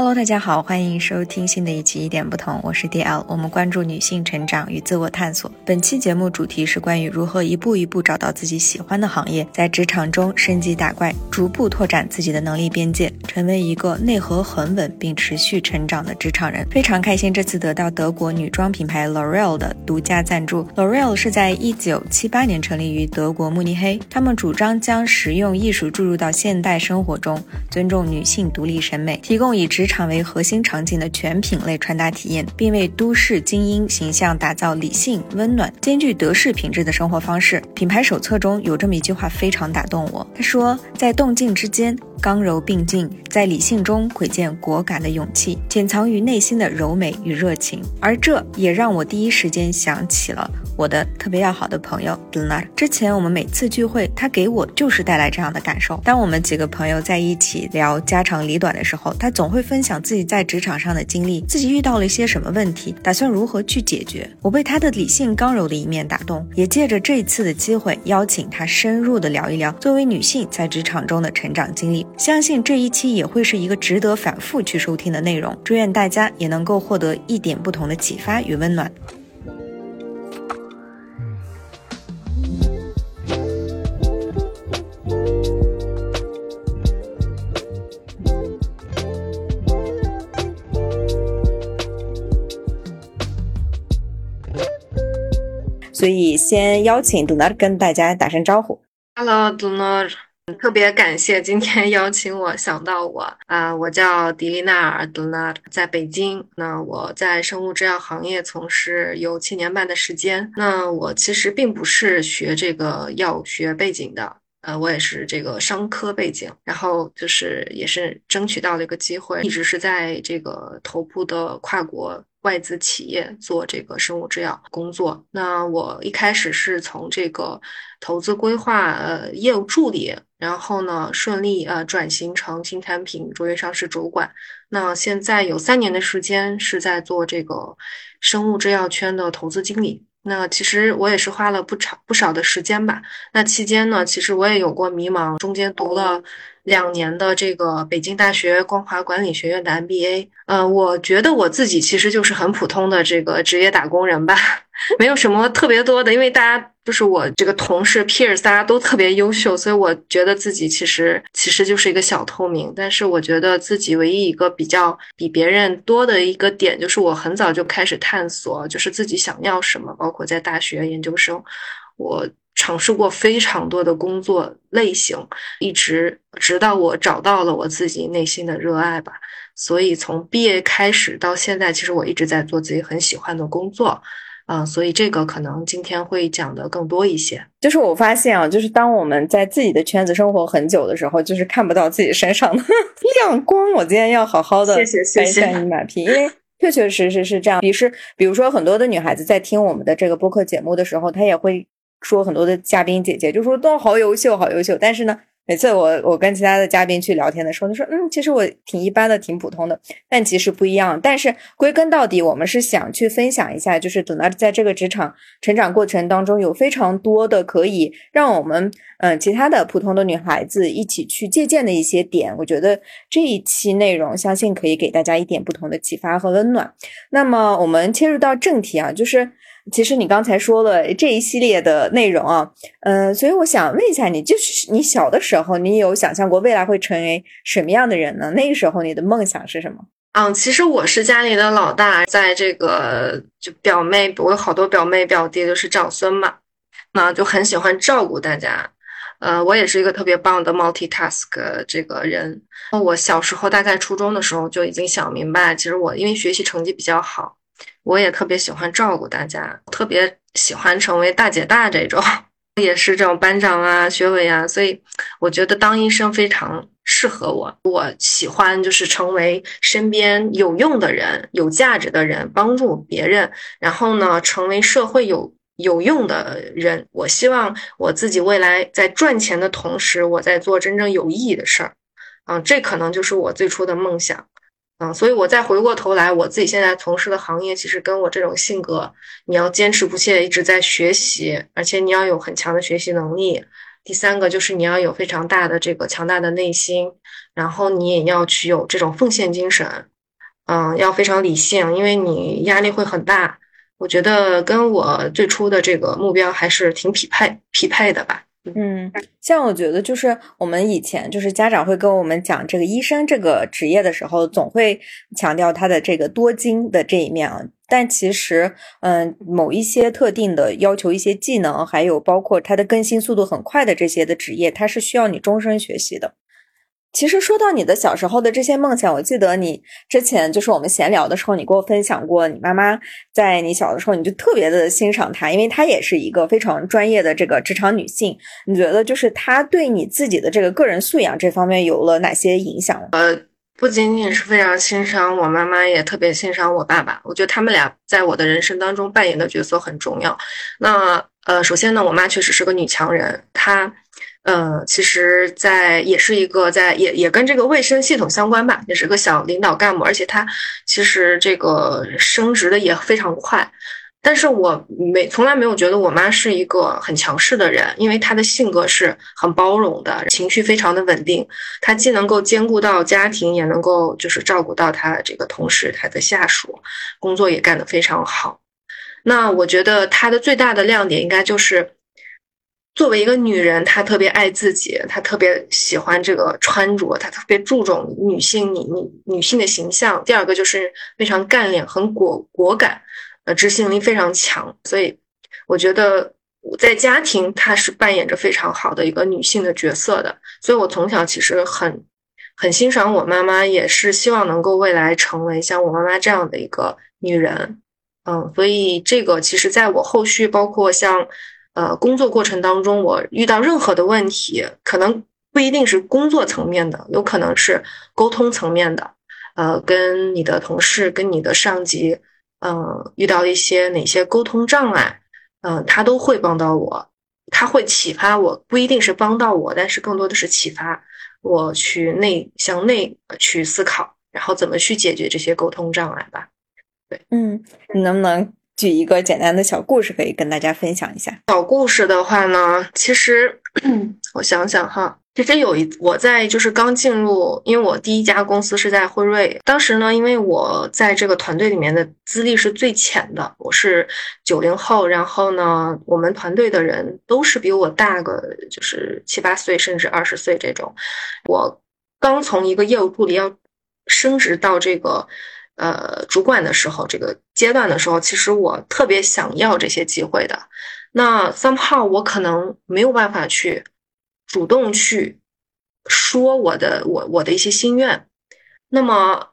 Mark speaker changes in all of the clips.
Speaker 1: Hello，大家好，欢迎收听新的一期一点不同，我是 DL，我们关注女性成长与自我探索。本期节目主题是关于如何一步一步找到自己喜欢的行业，在职场中升级打怪，逐步拓展自己的能力边界，成为一个内核很稳并持续成长的职场人。非常开心这次得到德国女装品牌 L'Oreal 的独家赞助。L'Oreal 是在一九七八年成立于德国慕尼黑，他们主张将实用艺术注入到现代生活中，尊重女性独立审美，提供以职场为核心场景的全品类穿搭体验，并为都市精英形象打造理性、温暖、兼具德式品质的生活方式。品牌手册中有这么一句话非常打动我，他说：“在动静之间，刚柔并进，在理性中窥见果敢的勇气，潜藏于内心的柔美与热情。”而这也让我第一时间想起了。我的特别要好的朋友 d n a 之前我们每次聚会，他给我就是带来这样的感受。当我们几个朋友在一起聊家长里短的时候，他总会分分享自己在职场上的经历，自己遇到了一些什么问题，打算如何去解决。我被他的理性刚柔的一面打动，也借着这一次的机会邀请他深入的聊一聊作为女性在职场中的成长经历。相信这一期也会是一个值得反复去收听的内容。祝愿大家也能够获得一点不同的启发与温暖。所以先邀请杜娜跟大家打声招呼。
Speaker 2: Hello，杜娜，特别感谢今天邀请我，想到我啊，我叫迪丽娜尔·杜娜，在北京。那我在生物制药行业从事有七年半的时间。那我其实并不是学这个药学背景的，呃，我也是这个商科背景。然后就是也是争取到了一个机会，一直是在这个头部的跨国。外资企业做这个生物制药工作，那我一开始是从这个投资规划呃业务助理，然后呢顺利呃转型成新产品卓越上市主管。那现在有三年的时间是在做这个生物制药圈的投资经理。那其实我也是花了不长不少的时间吧。那期间呢，其实我也有过迷茫，中间读了。两年的这个北京大学光华管理学院的 MBA，呃，我觉得我自己其实就是很普通的这个职业打工人吧，没有什么特别多的，因为大家就是我这个同事 peer，大家都特别优秀，所以我觉得自己其实其实就是一个小透明。但是我觉得自己唯一一个比较比别人多的一个点，就是我很早就开始探索，就是自己想要什么，包括在大学研究生，我。尝试过非常多的工作类型，一直直到我找到了我自己内心的热爱吧。所以从毕业开始到现在，其实我一直在做自己很喜欢的工作，啊，所以这个可能今天会讲的更多一些。
Speaker 1: 就是我发现啊，就是当我们在自己的圈子生活很久的时候，就是看不到自己身上的 亮光。我今天要好好的
Speaker 2: 谢谢谢谢
Speaker 1: 你马屁，因为确确实实是这样。比是比如说很多的女孩子在听我们的这个播客节目的时候，她也会。说很多的嘉宾姐姐就说都好优秀，好优秀。但是呢，每次我我跟其他的嘉宾去聊天的时候，他说嗯，其实我挺一般的，挺普通的。但其实不一样。但是归根到底，我们是想去分享一下，就是等到在这个职场成长过程当中，有非常多的可以让我们嗯其他的普通的女孩子一起去借鉴的一些点。我觉得这一期内容相信可以给大家一点不同的启发和温暖。那么我们切入到正题啊，就是。其实你刚才说了这一系列的内容啊，嗯，所以我想问一下你，就是你小的时候，你有想象过未来会成为什么样的人呢？那个时候你的梦想是什么？
Speaker 2: 嗯，其实我是家里的老大，在这个就表妹，我有好多表妹表弟都是长孙嘛，那就很喜欢照顾大家。呃，我也是一个特别棒的 multitask 这个人。我小时候大概初中的时候就已经想明白，其实我因为学习成绩比较好。我也特别喜欢照顾大家，特别喜欢成为大姐大这种，也是这种班长啊、学委啊，所以我觉得当医生非常适合我。我喜欢就是成为身边有用的人、有价值的人，帮助别人，然后呢，成为社会有有用的人。我希望我自己未来在赚钱的同时，我在做真正有意义的事儿。嗯，这可能就是我最初的梦想。嗯，所以我再回过头来，我自己现在从事的行业，其实跟我这种性格，你要坚持不懈，一直在学习，而且你要有很强的学习能力。第三个就是你要有非常大的这个强大的内心，然后你也要去有这种奉献精神。嗯，要非常理性，因为你压力会很大。我觉得跟我最初的这个目标还是挺匹配匹配的吧。
Speaker 1: 嗯，像我觉得就是我们以前就是家长会跟我们讲这个医生这个职业的时候，总会强调他的这个多金的这一面啊。但其实，嗯，某一些特定的要求一些技能，还有包括它的更新速度很快的这些的职业，它是需要你终身学习的。其实说到你的小时候的这些梦想，我记得你之前就是我们闲聊的时候，你给我分享过，你妈妈在你小的时候，你就特别的欣赏她，因为她也是一个非常专业的这个职场女性。你觉得就是她对你自己的这个个人素养这方面有了哪些影响？
Speaker 2: 呃，不仅仅是非常欣赏我妈妈，也特别欣赏我爸爸。我觉得他们俩在我的人生当中扮演的角色很重要。那呃，首先呢，我妈确实是个女强人，她。呃，其实，在也是一个在也也跟这个卫生系统相关吧，也是个小领导干部，而且他其实这个升职的也非常快。但是我没从来没有觉得我妈是一个很强势的人，因为她的性格是很包容的，情绪非常的稳定。她既能够兼顾到家庭，也能够就是照顾到她这个同事、她的下属，工作也干得非常好。那我觉得她的最大的亮点应该就是。作为一个女人，她特别爱自己，她特别喜欢这个穿着，她特别注重女性你你女性的形象。第二个就是非常干练，很果果敢，呃，执行力非常强。所以我觉得在家庭，她是扮演着非常好的一个女性的角色的。所以我从小其实很很欣赏我妈妈，也是希望能够未来成为像我妈妈这样的一个女人。嗯，所以这个其实在我后续包括像。呃，工作过程当中，我遇到任何的问题，可能不一定是工作层面的，有可能是沟通层面的。呃，跟你的同事、跟你的上级，嗯，遇到一些哪些沟通障碍，嗯，他都会帮到我，他会启发我，不一定是帮到我，但是更多的是启发我去内向内去思考，然后怎么去解决这些沟通障碍吧。对，
Speaker 1: 嗯，你能不能？举一个简单的小故事，可以跟大家分享一下。
Speaker 2: 小故事的话呢，其实 我想想哈，其实有一我在就是刚进入，因为我第一家公司是在辉瑞，当时呢，因为我在这个团队里面的资历是最浅的，我是九零后，然后呢，我们团队的人都是比我大个就是七八岁，甚至二十岁这种。我刚从一个业务助理要升职到这个。呃，主管的时候，这个阶段的时候，其实我特别想要这些机会的。那 somehow 我可能没有办法去主动去说我的我我的一些心愿。那么。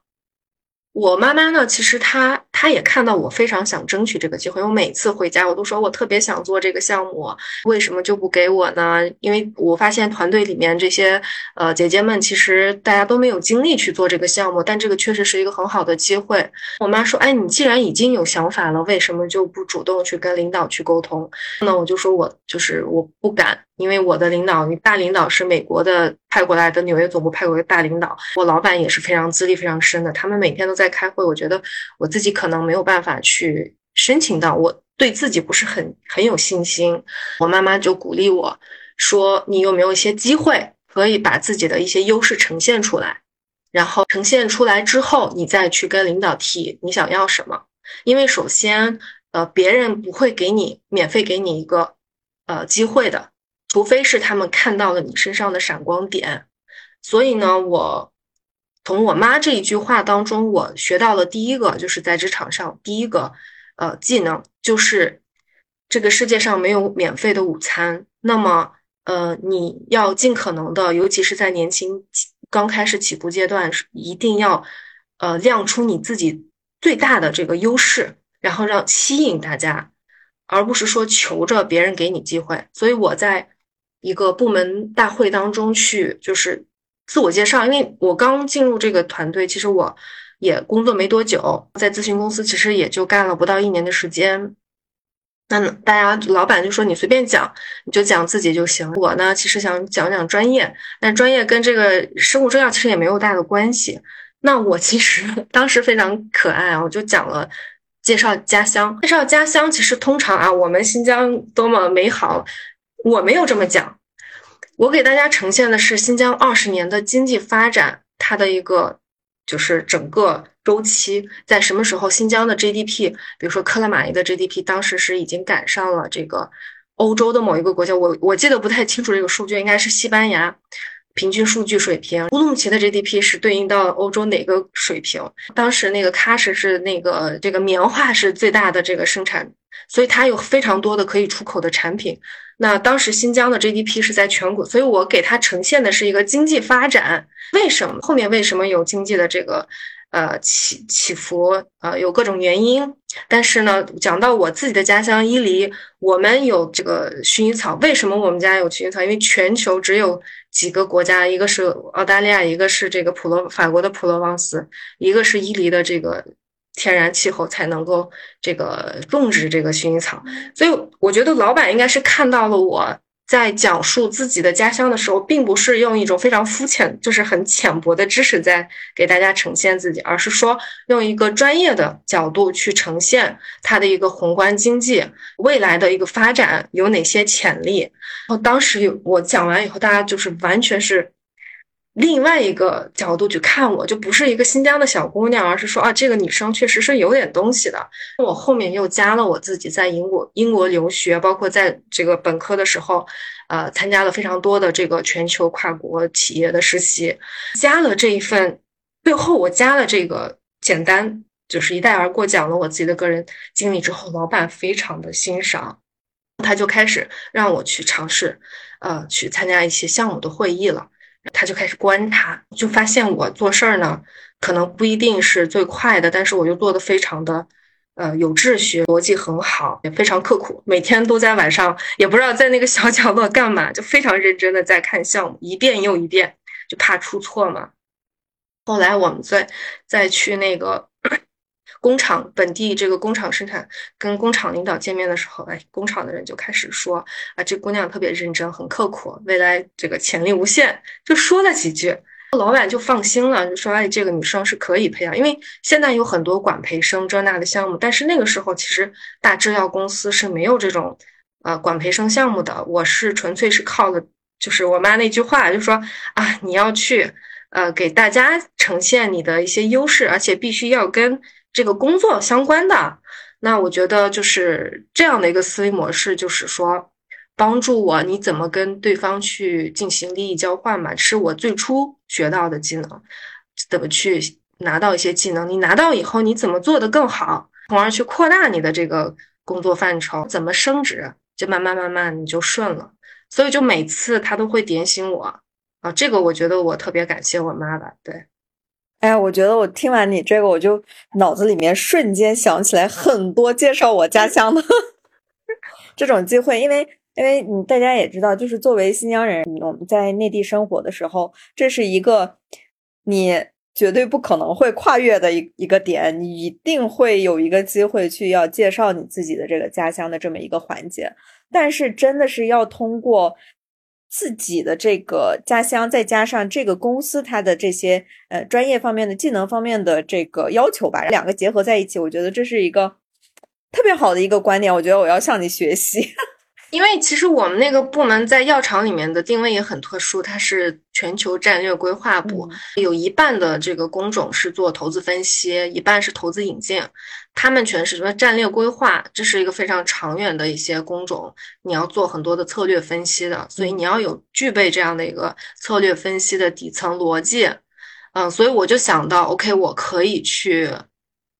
Speaker 2: 我妈妈呢，其实她他也看到我非常想争取这个机会。我每次回家，我都说我特别想做这个项目，为什么就不给我呢？因为我发现团队里面这些呃姐姐们，其实大家都没有精力去做这个项目，但这个确实是一个很好的机会。我妈说：“哎，你既然已经有想法了，为什么就不主动去跟领导去沟通？”那我就说我就是我不敢。因为我的领导，大领导是美国的派过来的纽约总部派过来的大领导，我老板也是非常资历非常深的，他们每天都在开会。我觉得我自己可能没有办法去申请到，我对自己不是很很有信心。我妈妈就鼓励我说：“你有没有一些机会可以把自己的一些优势呈现出来？然后呈现出来之后，你再去跟领导提你想要什么？因为首先，呃，别人不会给你免费给你一个呃机会的。”除非是他们看到了你身上的闪光点，所以呢，我从我妈这一句话当中，我学到了第一个，就是在职场上第一个呃技能，就是这个世界上没有免费的午餐。那么，呃，你要尽可能的，尤其是在年轻刚开始起步阶段，一定要呃亮出你自己最大的这个优势，然后让吸引大家，而不是说求着别人给你机会。所以我在。一个部门大会当中去，就是自我介绍。因为我刚进入这个团队，其实我也工作没多久，在咨询公司其实也就干了不到一年的时间。那大家老板就说你随便讲，你就讲自己就行。我呢，其实想讲讲专业，但专业跟这个生物制药其实也没有大的关系。那我其实当时非常可爱啊，我就讲了介绍家乡，介绍家乡。其实通常啊，我们新疆多么美好。我没有这么讲，我给大家呈现的是新疆二十年的经济发展，它的一个就是整个周期，在什么时候新疆的 GDP，比如说克拉玛依的 GDP，当时是已经赶上了这个欧洲的某一个国家，我我记得不太清楚这个数据，应该是西班牙。平均数据水平，乌鲁木齐的 GDP 是对应到欧洲哪个水平？当时那个喀什是那个这个棉花是最大的这个生产，所以它有非常多的可以出口的产品。那当时新疆的 GDP 是在全国，所以我给它呈现的是一个经济发展。为什么后面为什么有经济的这个？呃，起起伏，呃，有各种原因。但是呢，讲到我自己的家乡伊犁，我们有这个薰衣草。为什么我们家有薰衣草？因为全球只有几个国家，一个是澳大利亚，一个是这个普罗法国的普罗旺斯，一个是伊犁的这个天然气候才能够这个种植这个薰衣草。所以我觉得老板应该是看到了我。在讲述自己的家乡的时候，并不是用一种非常肤浅，就是很浅薄的知识在给大家呈现自己，而是说用一个专业的角度去呈现它的一个宏观经济未来的一个发展有哪些潜力。然后当时有我讲完以后，大家就是完全是。另外一个角度去看，我就不是一个新疆的小姑娘，而是说啊，这个女生确实是有点东西的。我后面又加了我自己在英国英国留学，包括在这个本科的时候，呃，参加了非常多的这个全球跨国企业的实习，加了这一份，最后我加了这个简单就是一带而过讲了我自己的个人经历之后，老板非常的欣赏，他就开始让我去尝试，呃，去参加一些项目的会议了。他就开始观察，就发现我做事儿呢，可能不一定是最快的，但是我又做的非常的，呃，有秩序，逻辑很好，也非常刻苦，每天都在晚上，也不知道在那个小角落干嘛，就非常认真的在看项目，一遍又一遍，就怕出错嘛。后来我们在再去那个。工厂本地这个工厂生产，跟工厂领导见面的时候，哎，工厂的人就开始说啊，这姑娘特别认真，很刻苦，未来这个潜力无限，就说了几句，老板就放心了，就说哎，这个女生是可以培养，因为现在有很多管培生这那的项目，但是那个时候其实大制药公司是没有这种呃管培生项目的，我是纯粹是靠了，就是我妈那句话，就说啊，你要去呃给大家呈现你的一些优势，而且必须要跟。这个工作相关的，那我觉得就是这样的一个思维模式，就是说帮助我你怎么跟对方去进行利益交换嘛，是我最初学到的技能，怎么去拿到一些技能，你拿到以后你怎么做的更好，从而去扩大你的这个工作范畴，怎么升职，就慢慢慢慢你就顺了。所以就每次他都会点醒我啊，这个我觉得我特别感谢我妈吧，对。
Speaker 1: 哎呀，我觉得我听完你这个，我就脑子里面瞬间想起来很多介绍我家乡的 这种机会，因为因为你大家也知道，就是作为新疆人，我们在内地生活的时候，这是一个你绝对不可能会跨越的一一个点，你一定会有一个机会去要介绍你自己的这个家乡的这么一个环节，但是真的是要通过。自己的这个家乡，再加上这个公司它的这些呃专业方面的技能方面的这个要求吧，两个结合在一起，我觉得这是一个特别好的一个观点。我觉得我要向你学习。
Speaker 2: 因为其实我们那个部门在药厂里面的定位也很特殊，它是全球战略规划部，有一半的这个工种是做投资分析，一半是投资引进。他们全是什么战略规划，这是一个非常长远的一些工种，你要做很多的策略分析的，所以你要有具备这样的一个策略分析的底层逻辑。嗯，所以我就想到，OK，我可以去。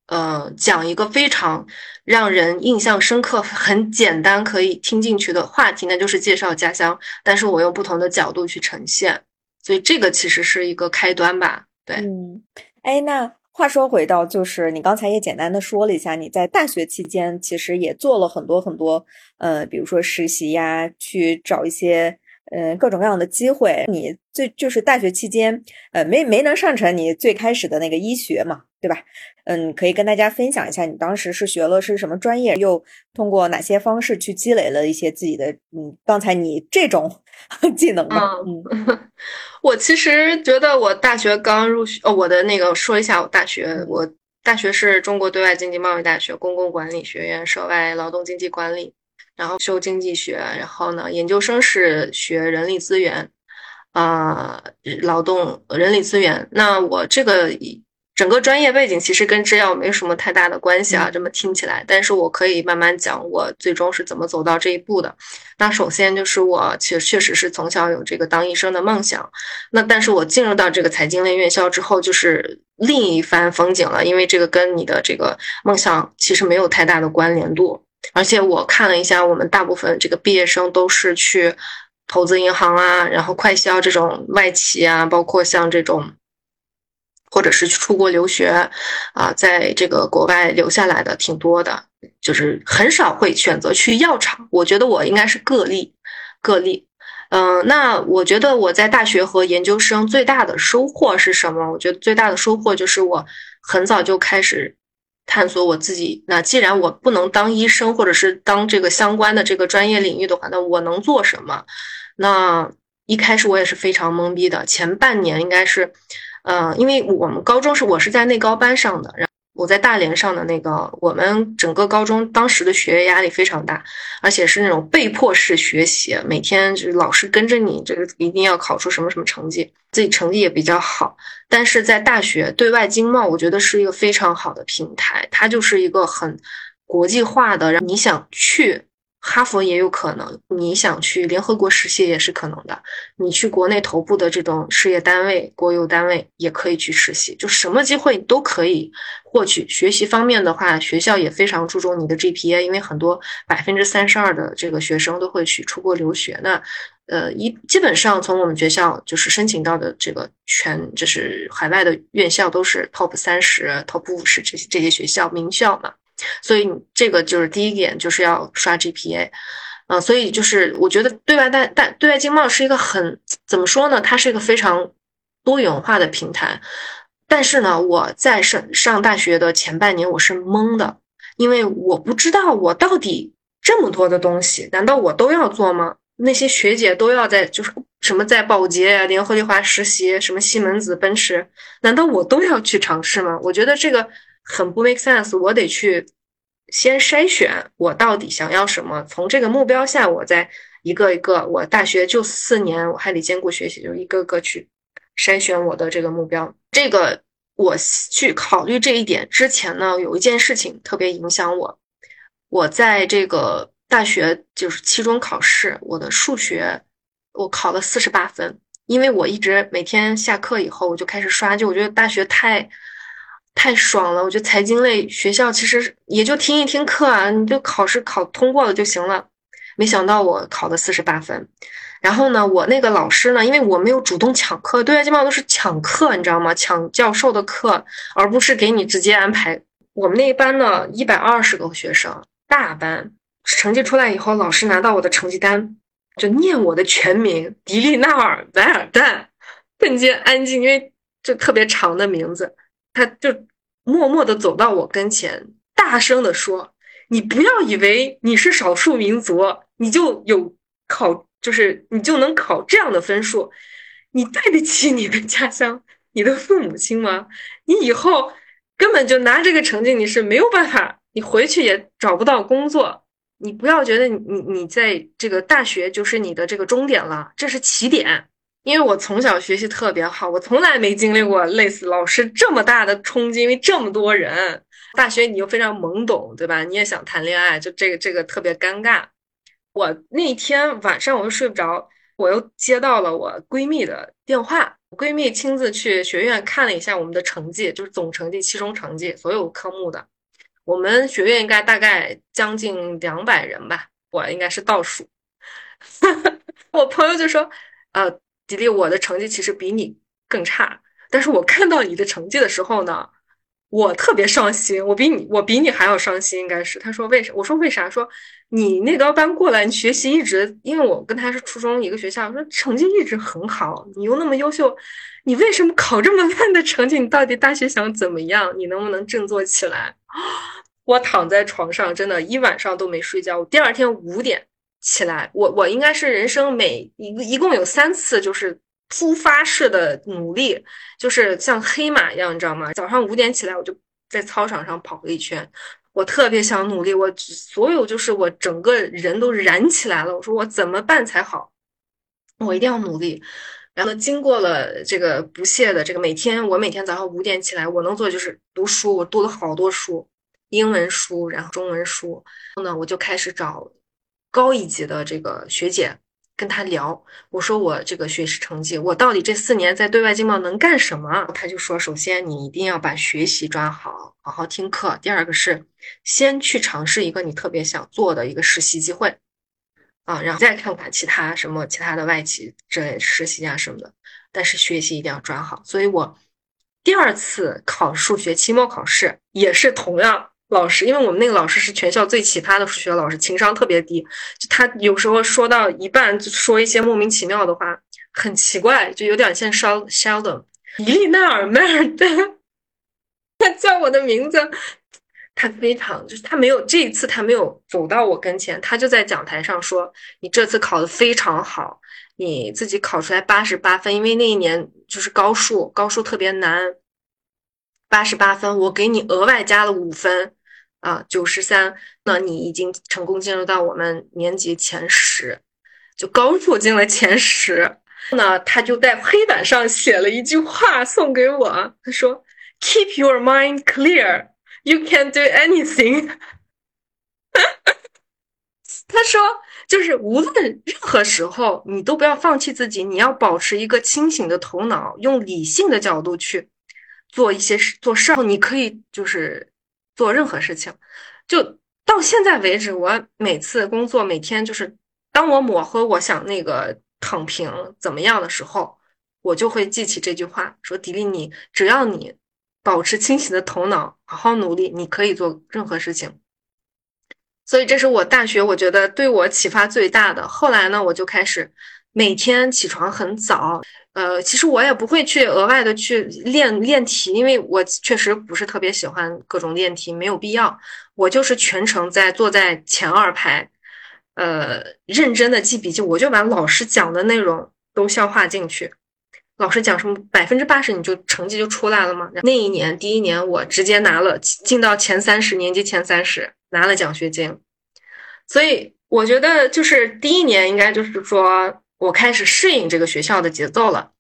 Speaker 2: 呃，讲一个非常让人印象深刻、很简单可以听进去的话题，那就是介绍家乡，但是我用不同的角度去呈现，所以这个其实是一个开端吧。对，
Speaker 1: 嗯，哎，那话说回到，就是你刚才也简单的说了一下，你在大学期间其实也做了很多很多，呃，比如说实习呀，去找一些。嗯，各种各样的机会，你最就是大学期间，呃，没没能上成你最开始的那个医学嘛，对吧？嗯，可以跟大家分享一下，你当时是学了是什么专业，又通过哪些方式去积累了一些自己的，嗯，刚才你这种 技能吗？
Speaker 2: 嗯，我其实觉得我大学刚入学，哦，我的那个说一下，我大学，我大学是中国对外经济贸易大学公共管理学院涉外劳动经济管理。然后修经济学，然后呢，研究生是学人力资源，啊，劳动人力资源。那我这个整个专业背景其实跟制药没什么太大的关系啊，这么听起来。但是我可以慢慢讲，我最终是怎么走到这一步的。那首先就是我其实确实是从小有这个当医生的梦想。那但是我进入到这个财经类院校之后，就是另一番风景了，因为这个跟你的这个梦想其实没有太大的关联度。而且我看了一下，我们大部分这个毕业生都是去投资银行啊，然后快销这种外企啊，包括像这种。或者是去出国留学，啊，在这个国外留下来的挺多的，就是很少会选择去药厂。我觉得我应该是个例，个例。嗯，那我觉得我在大学和研究生最大的收获是什么？我觉得最大的收获就是我很早就开始探索我自己。那既然我不能当医生，或者是当这个相关的这个专业领域的话，那我能做什么？那一开始我也是非常懵逼的，前半年应该是。嗯，因为我们高中是我是在内高班上的，然后我在大连上的那个，我们整个高中当时的学业压力非常大，而且是那种被迫式学习，每天就是老师跟着你，这个一定要考出什么什么成绩，自己成绩也比较好。但是在大学对外经贸，我觉得是一个非常好的平台，它就是一个很国际化的，让你想去。哈佛也有可能，你想去联合国实习也是可能的。你去国内头部的这种事业单位、国有单位也可以去实习，就什么机会都可以获取。学习方面的话，学校也非常注重你的 GPA，因为很多百分之三十二的这个学生都会去出国留学。那呃，一基本上从我们学校就是申请到的这个全就是海外的院校都是 top 三十、top 五十这些这些学校名校嘛。所以这个就是第一点，就是要刷 GPA，嗯，所以就是我觉得对外大大对外经贸是一个很怎么说呢？它是一个非常多元化的平台。但是呢，我在上上大学的前半年我是懵的，因为我不知道我到底这么多的东西，难道我都要做吗？那些学姐都要在就是什么在保洁呀、联合利华实习，什么西门子、奔驰，难道我都要去尝试吗？我觉得这个。很不 make sense，我得去先筛选我到底想要什么，从这个目标下，我再一个一个，我大学就四年，我还得兼顾学习，就一个个去筛选我的这个目标。这个我去考虑这一点之前呢，有一件事情特别影响我，我在这个大学就是期中考试，我的数学我考了四十八分，因为我一直每天下课以后我就开始刷，就我觉得大学太。太爽了！我觉得财经类学校其实也就听一听课啊，你就考试考通过了就行了。没想到我考了四十八分，然后呢，我那个老师呢，因为我没有主动抢课，对外基本上都是抢课，你知道吗？抢教授的课，而不是给你直接安排。我们那一班呢，一百二十个学生，大班，成绩出来以后，老师拿到我的成绩单，就念我的全名迪丽娜尔·莱尔旦，瞬间安静，因为就特别长的名字。他就默默地走到我跟前，大声地说：“你不要以为你是少数民族，你就有考，就是你就能考这样的分数。你对得起你的家乡、你的父母亲吗？你以后根本就拿这个成绩，你是没有办法，你回去也找不到工作。你不要觉得你你你在这个大学就是你的这个终点了，这是起点。”因为我从小学习特别好，我从来没经历过类似老师这么大的冲击，因为这么多人，大学你又非常懵懂，对吧？你也想谈恋爱，就这个这个特别尴尬。我那天晚上我又睡不着，我又接到了我闺蜜的电话，闺蜜亲自去学院看了一下我们的成绩，就是总成绩、期中成绩，所有科目的。我们学院应该大概将近两百人吧，我应该是倒数。我朋友就说，呃。迪丽，我的成绩其实比你更差，但是我看到你的成绩的时候呢，我特别伤心。我比你，我比你还要伤心，应该是。他说为啥？我说为啥？说你那高班过来，你学习一直，因为我跟他是初中一个学校，说成绩一直很好，你又那么优秀，你为什么考这么烂的成绩？你到底大学想怎么样？你能不能振作起来？我躺在床上，真的一晚上都没睡觉。我第二天五点。起来，我我应该是人生每一一共有三次，就是突发式的努力，就是像黑马一样，你知道吗？早上五点起来，我就在操场上跑了一圈，我特别想努力，我所有就是我整个人都燃起来了。我说我怎么办才好？我一定要努力。然后经过了这个不懈的这个每天，我每天早上五点起来，我能做就是读书，我读了好多书，英文书，然后中文书，然后呢，我就开始找高一级的这个学姐跟她聊，我说我这个学习成绩，我到底这四年在对外经贸能干什么？她就说，首先你一定要把学习抓好，好好听课，第二个是先去尝试一个你特别想做的一个实习机会。啊，然后再看看其他什么其他的外企这实习啊什么的，但是学习一定要抓好。所以我第二次考数学期末考试也是同样老师，因为我们那个老师是全校最奇葩的数学老师，情商特别低，就他有时候说到一半就说一些莫名其妙的话，很奇怪，就有点像 Sheldon 伊丽娜尔迈尔登，他叫我的名字。他非常就是他没有这一次他没有走到我跟前，他就在讲台上说：“你这次考的非常好，你自己考出来八十八分，因为那一年就是高数，高数特别难，八十八分，我给你额外加了五分，啊，九十三，那你已经成功进入到我们年级前十，就高数进了前十。那他就在黑板上写了一句话送给我，他说：‘Keep your mind clear’。” You can do anything。他说，就是无论任何时候，你都不要放弃自己，你要保持一个清醒的头脑，用理性的角度去做一些事、做事儿。你可以就是做任何事情。就到现在为止，我每次工作，每天就是当我抹黑我想那个躺平怎么样的时候，我就会记起这句话，说：“迪丽，你只要你。”保持清醒的头脑，好好努力，你可以做任何事情。所以这是我大学我觉得对我启发最大的。后来呢，我就开始每天起床很早。呃，其实我也不会去额外的去练练题，因为我确实不是特别喜欢各种练题，没有必要。我就是全程在坐在前二排，呃，认真的记笔记，我就把老师讲的内容都消化进去。老师讲什么，百分之八十你就成绩就出来了吗？那一年第一年我直接拿了进到前三十，年级前三十，拿了奖学金。所以我觉得就是第一年应该就是说我开始适应这个学校的节奏了。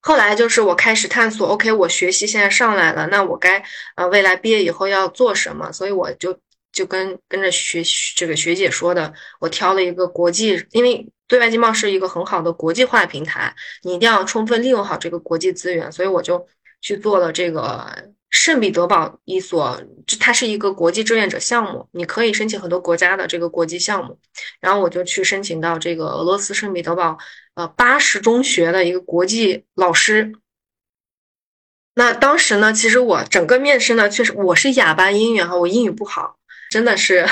Speaker 2: 后来就是我开始探索，OK，我学习现在上来了，那我该呃未来毕业以后要做什么？所以我就就跟跟着学这个学姐说的，我挑了一个国际，因为。对外经贸是一个很好的国际化平台，你一定要充分利用好这个国际资源。所以我就去做了这个圣彼得堡一所，它是一个国际志愿者项目，你可以申请很多国家的这个国际项目。然后我就去申请到这个俄罗斯圣彼得堡呃巴什中学的一个国际老师。那当时呢，其实我整个面试呢，确实我是哑巴英语哈，我英语不好，真的是。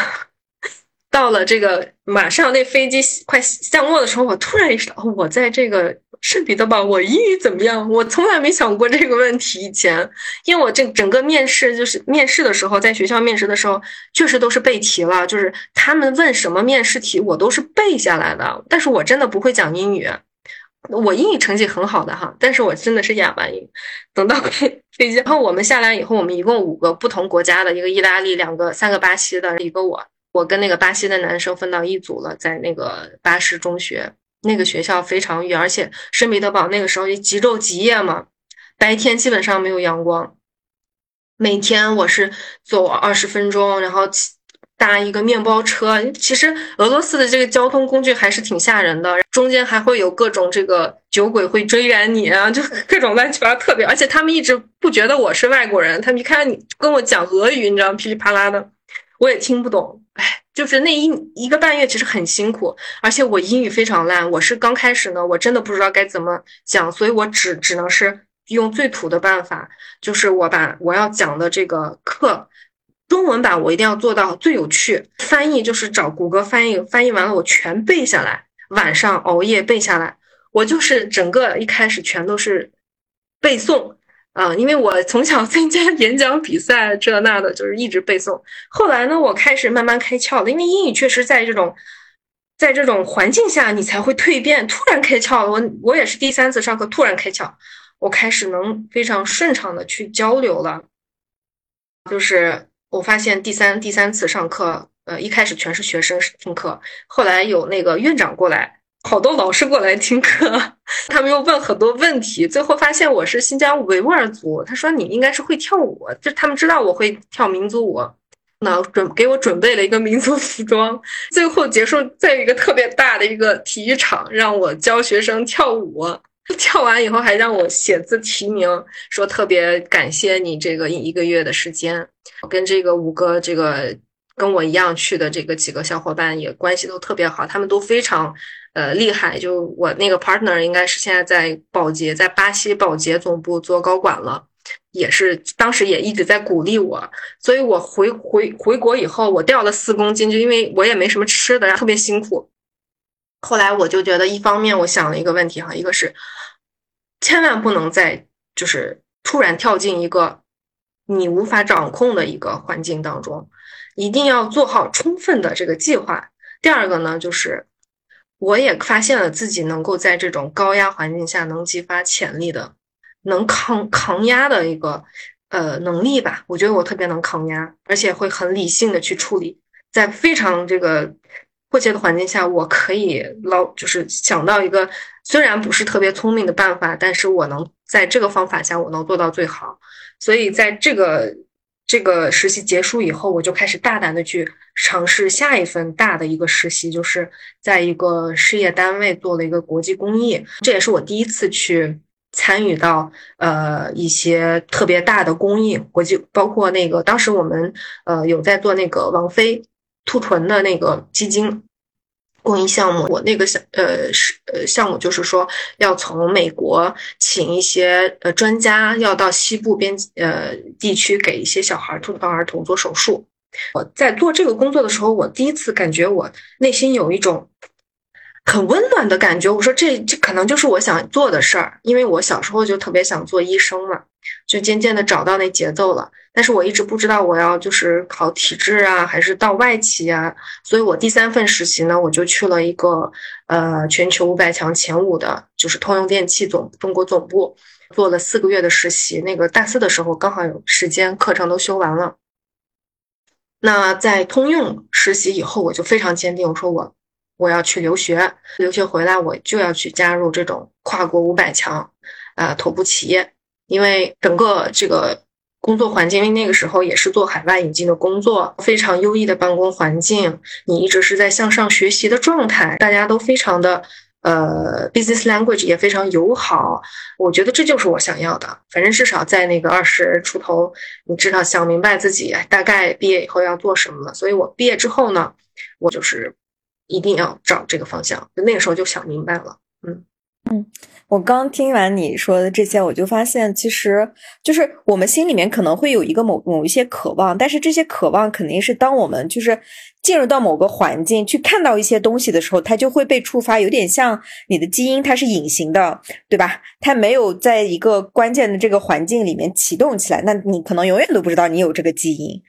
Speaker 2: 到了这个马上那飞机快降落的时候，我突然意识到，我在这个圣彼得堡，我英语怎么样？我从来没想过这个问题。以前，因为我这整个面试就是面试的时候，在学校面试的时候，确实都是背题了，就是他们问什么面试题，我都是背下来的。但是我真的不会讲英语，我英语成绩很好的哈，但是我真的是哑巴英语。等到飞飞机，然后我们下来以后，我们一共五个不同国家的，一个意大利，两个，三个巴西的，一个我。我跟那个巴西的男生分到一组了，在那个巴士中学，那个学校非常远，而且圣彼得堡那个时候也极昼极夜嘛，白天基本上没有阳光。每天我是走二十分钟，然后搭一个面包车。其实俄罗斯的这个交通工具还是挺吓人的，中间还会有各种这个酒鬼会追赶你啊，就各种乱七八糟特别。而且他们一直不觉得我是外国人，他们一看你跟我讲俄语，你知道噼里啪啦的，我也听不懂。哎，就是那一一个半月，其实很辛苦，而且我英语非常烂。我是刚开始呢，我真的不知道该怎么讲，所以我只只能是用最土的办法，就是我把我要讲的这个课中文版，我一定要做到最有趣。翻译就是找谷歌翻译，翻译完了我全背下来，晚上熬夜背下来。我就是整个一开始全都是背诵。啊，因为我从小 参加演讲比赛，这那的，就是一直背诵。后来呢，我开始慢慢开窍了，因为英语确实在这种，在这种环境下，你才会蜕变，突然开窍了。我我也是第三次上课突然开窍，我开始能非常顺畅的去交流了。就是我发现第三第三次上课，呃，一开始全是学生听课，后来有那个院长过来。好多老师过来听课，他们又问很多问题，最后发现我是新疆维吾尔族。他说你应该是会跳舞，就他们知道我会跳民族舞，那准给我准备了一个民族服装。最后结束在一个特别大的一个体育场，让我教学生跳舞。跳完以后还让我写字提名，说特别感谢你这个一个月的时间。跟这个五个这个跟我一样去的这个几个小伙伴也关系都特别好，他们都非常呃厉害。就我那个 partner 应该是现在在保洁，在巴西保洁总部做高管了，也是当时也一直在鼓励我。所以我回回回国以后，我掉了四公斤，就因为我也没什么吃的，特别辛苦。后来我就觉得，一方面我想了一个问题哈，一个是千万不能再就是突然跳进一个你无法掌控的一个环境当中，一定要做好充分的这个计划。第二个呢，就是我也发现了自己能够在这种高压环境下能激发潜力的，能抗抗压的一个呃能力吧。我觉得我特别能抗压，而且会很理性的去处理，在非常这个。迫切的环境下，我可以捞，就是想到一个虽然不是特别聪明的办法，但是我能在这个方法下，我能做到最好。所以在这个这个实习结束以后，我就开始大胆的去尝试下一份大的一个实习，就是在一个事业单位做了一个国际公益，这也是我第一次去参与到呃一些特别大的公益国际，包括那个当时我们呃有在做那个王菲。兔唇的那个基金公益项目，我那个项呃是呃项目就是说要从美国请一些呃专家，要到西部边呃地区给一些小孩兔唇儿童做手术。我在做这个工作的时候，我第一次感觉我内心有一种。很温暖的感觉，我说这这可能就是我想做的事儿，因为我小时候就特别想做医生嘛，就渐渐的找到那节奏了。但是我一直不知道我要就是考体制啊，还是到外企啊。所以我第三份实习呢，我就去了一个呃全球五百强前五的，就是通用电气总中国总部，做了四个月的实习。那个大四的时候刚好有时间，课程都修完了。那在通用实习以后，我就非常坚定，我说我。我要去留学，留学回来我就要去加入这种跨国五百强，啊，头部企业，因为整个这个工作环境，因为那个时候也是做海外引进的工作，非常优异的办公环境，你一直是在向上学习的状态，大家都非常的呃，business language 也非常友好，我觉得这就是我想要的，反正至少在那个二十出头，你至少想明白自己大概毕业以后要做什么了，所以我毕业之后呢，我就是。一定要找这个方向，就那个时候就想明白了。嗯
Speaker 1: 嗯，我刚听完你说的这些，我就发现，其实就是我们心里面可能会有一个某某一些渴望，但是这些渴望肯定是当我们就是进入到某个环境去看到一些东西的时候，它就会被触发，有点像你的基因，它是隐形的，对吧？它没有在一个关键的这个环境里面启动起来，那你可能永远都不知道你有这个基因。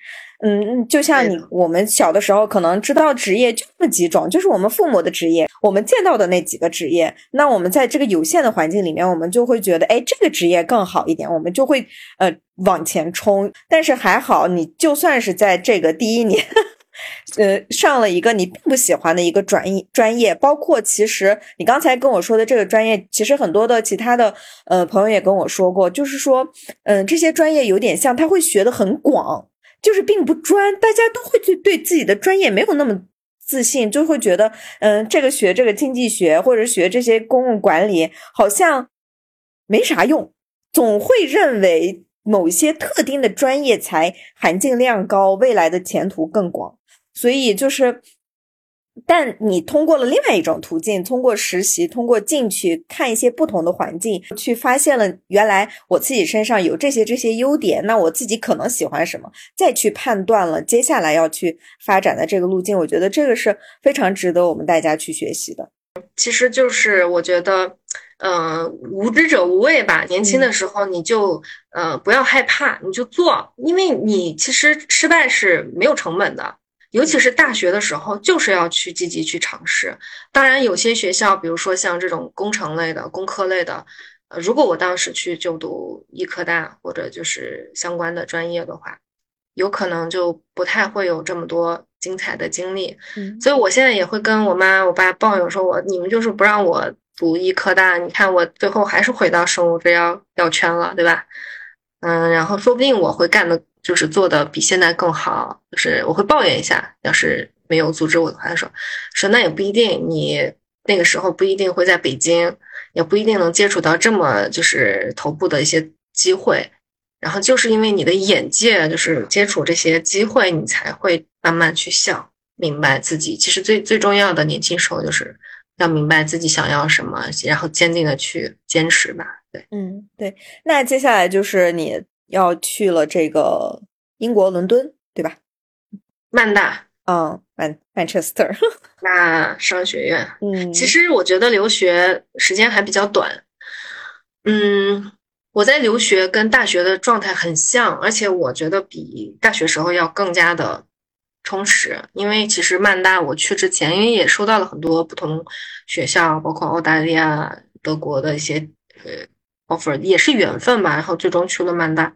Speaker 1: 嗯，就像你我们小的时候可能知道职业就那么几种，就是我们父母的职业，我们见到的那几个职业。那我们在这个有限的环境里面，我们就会觉得，哎，这个职业更好一点，我们就会呃往前冲。但是还好，你就算是在这个第一年，呃，上了一个你并不喜欢的一个专业专业，包括其实你刚才跟我说的这个专业，其实很多的其他的呃朋友也跟我说过，就是说，嗯，这些专业有点像，他会学的很广。就是并不专，大家都会对对自己的专业没有那么自信，就会觉得，嗯，这个学这个经济学或者学这些公共管理好像没啥用，总会认为某些特定的专业才含金量高，未来的前途更广，所以就是。但你通过了另外一种途径，通过实习，通过进去看一些不同的环境，去发现了原来我自己身上有这些这些优点，那我自己可能喜欢什么，再去判断了接下来要去发展的这个路径。我觉得这个是非常值得我们大家去学习的。
Speaker 2: 其实就是我觉得，嗯，无知者无畏吧。年轻的时候你就，呃，不要害怕，你就做，因为你其实失败是没有成本的。尤其是大学的时候，就是要去积极去尝试。当然，有些学校，比如说像这种工程类的、工科类的，呃，如果我当时去就读医科大或者就是相关的专业的话，有可能就不太会有这么多精彩的经历。
Speaker 1: 嗯
Speaker 2: 所以我现在也会跟我妈我爸抱怨说我你们就是不让我读医科大，你看我最后还是回到生物制药药圈了，对吧？嗯，然后说不定我会干的，就是做的比现在更好，就是我会抱怨一下，要是没有阻止我的话，他说说那也不一定，你那个时候不一定会在北京，也不一定能接触到这么就是头部的一些机会，然后就是因为你的眼界，就是接触这些机会，你才会慢慢去想明白自己。其实最最重要的年轻时候就是要明白自己想要什么，然后坚定的去坚持吧。对，
Speaker 1: 嗯，对。那接下来就是你要去了这个英国伦敦，对吧？
Speaker 2: 曼大
Speaker 1: 嗯，曼曼彻斯特。
Speaker 2: 那商学院，
Speaker 1: 嗯，
Speaker 2: 其实我觉得留学时间还比较短。嗯，我在留学跟大学的状态很像，而且我觉得比大学时候要更加的充实。因为其实曼大我去之前，因为也收到了很多不同学校，包括澳大利亚、德国的一些呃 offer，也是缘分吧。然后最终去了曼大。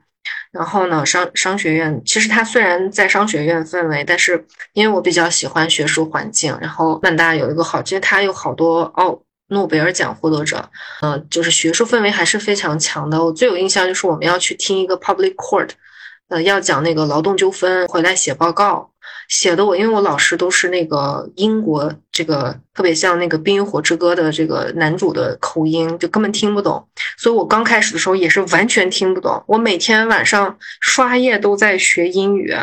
Speaker 2: 然后呢，商商学院其实它虽然在商学院氛围，但是因为我比较喜欢学术环境，然后曼大有一个好，其实它有好多奥诺贝尔奖获得者，呃，就是学术氛围还是非常强的。我最有印象就是我们要去听一个 public court，呃，要讲那个劳动纠纷，回来写报告，写的我因为我老师都是那个英国这个特别像那个《冰与火之歌》的这个男主的口音，就根本听不懂。所以我刚开始的时候也是完全听不懂。我每天晚上刷夜都在学英语，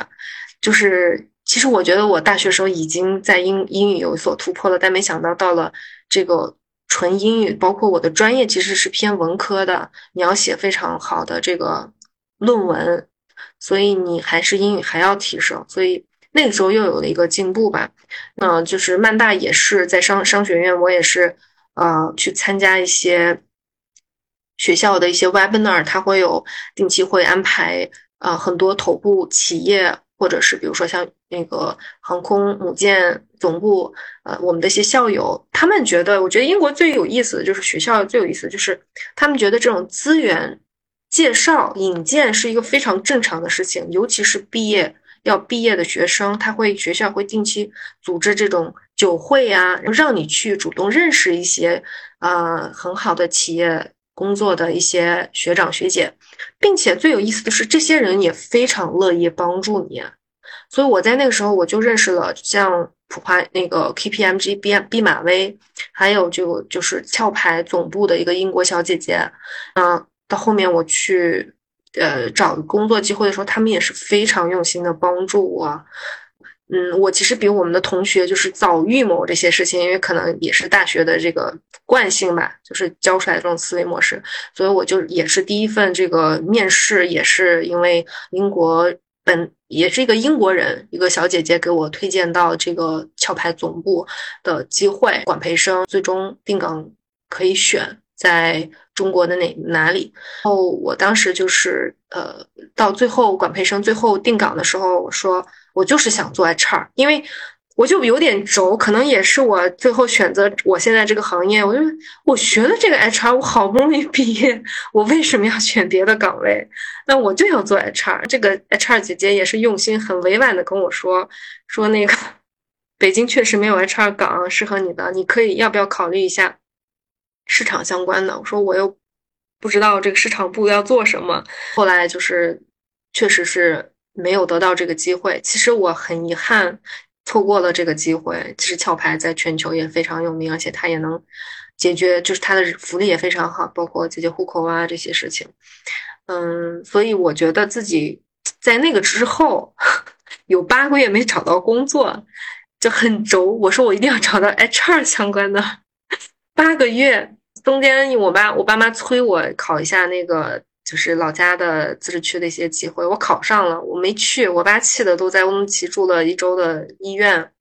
Speaker 2: 就是其实我觉得我大学时候已经在英英语有所突破了，但没想到到了这个纯英语，包括我的专业其实是偏文科的，你要写非常好的这个论文，所以你还是英语还要提升，所以那个时候又有了一个进步吧。那就是曼大也是在商商学院，我也是呃去参加一些。学校的一些 webinar，它会有定期会安排，呃，很多头部企业，或者是比如说像那个航空母舰总部，呃，我们的一些校友，他们觉得，我觉得英国最有意思的就是学校最有意思就是他们觉得这种资源介绍引荐是一个非常正常的事情，尤其是毕业要毕业的学生，他会学校会定期组织这种酒会啊，让你去主动认识一些呃很好的企业。工作的一些学长学姐，并且最有意思的是，这些人也非常乐意帮助你。所以我在那个时候我就认识了像普华那个 KPMG 毕毕马威，还有就就是壳牌总部的一个英国小姐姐。嗯，到后面我去呃找工作机会的时候，他们也是非常用心的帮助我。嗯，我其实比我们的同学就是早预谋这些事情，因为可能也是大学的这个惯性吧，就是教出来的这种思维模式，所以我就也是第一份这个面试，也是因为英国本也是一个英国人，一个小姐姐给我推荐到这个壳牌总部的机会，管培生最终定岗可以选在中国的哪哪里。然后我当时就是呃，到最后管培生最后定岗的时候，我说。我就是想做 HR，因为我就有点轴，可能也是我最后选择我现在这个行业。我就我学了这个 HR，我好不容易毕业，我为什么要选别的岗位？那我就要做 HR。这个 HR 姐姐也是用心，很委婉的跟我说，说那个 北京确实没有 HR 岗适合你的，你可以要不要考虑一下市场相关的？我说我又不知道这个市场部要做什么。后来就是确实是。没有得到这个机会，其实我很遗憾，错过了这个机会。其实壳牌在全球也非常有名，而且它也能解决，就是它的福利也非常好，包括解决户口啊这些事情。嗯，所以我觉得自己在那个之后有八个月没找到工作，就很轴。我说我一定要找到 HR 相关的，八个月中间，我爸我爸妈催我考一下那个。就是老家的自治区的一些机会，我考上了，我没去，我爸气的都在乌鲁木齐住了一周的医院。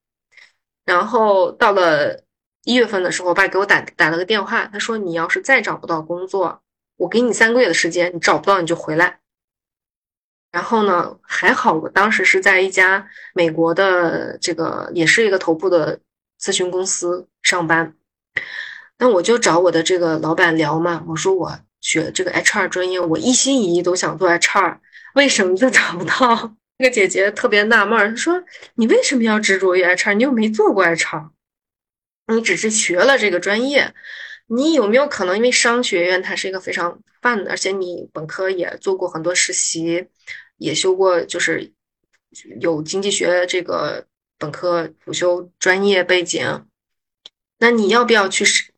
Speaker 2: 然后到了一月份的时候，我爸给我打打了个电话，他说：“你要是再找不到工作，我给你三个月的时间，你找不到你就回来。”然后呢，还好我当时是在一家美国的这个也是一个头部的咨询公司上班，那我就找我的这个老板聊嘛，我说我。学这个 HR 专业，我一心一意都想做 HR，为什么就找不到 那个姐姐特别纳闷儿，说：“你为什么要执着于 HR？你又没做过 HR，你只是学了这个专业，你有没有可能因为商学院它是一个非常泛的，而且你本科也做过很多实习，也修过就是有经济学这个本科辅修专业背景，那你要不要去试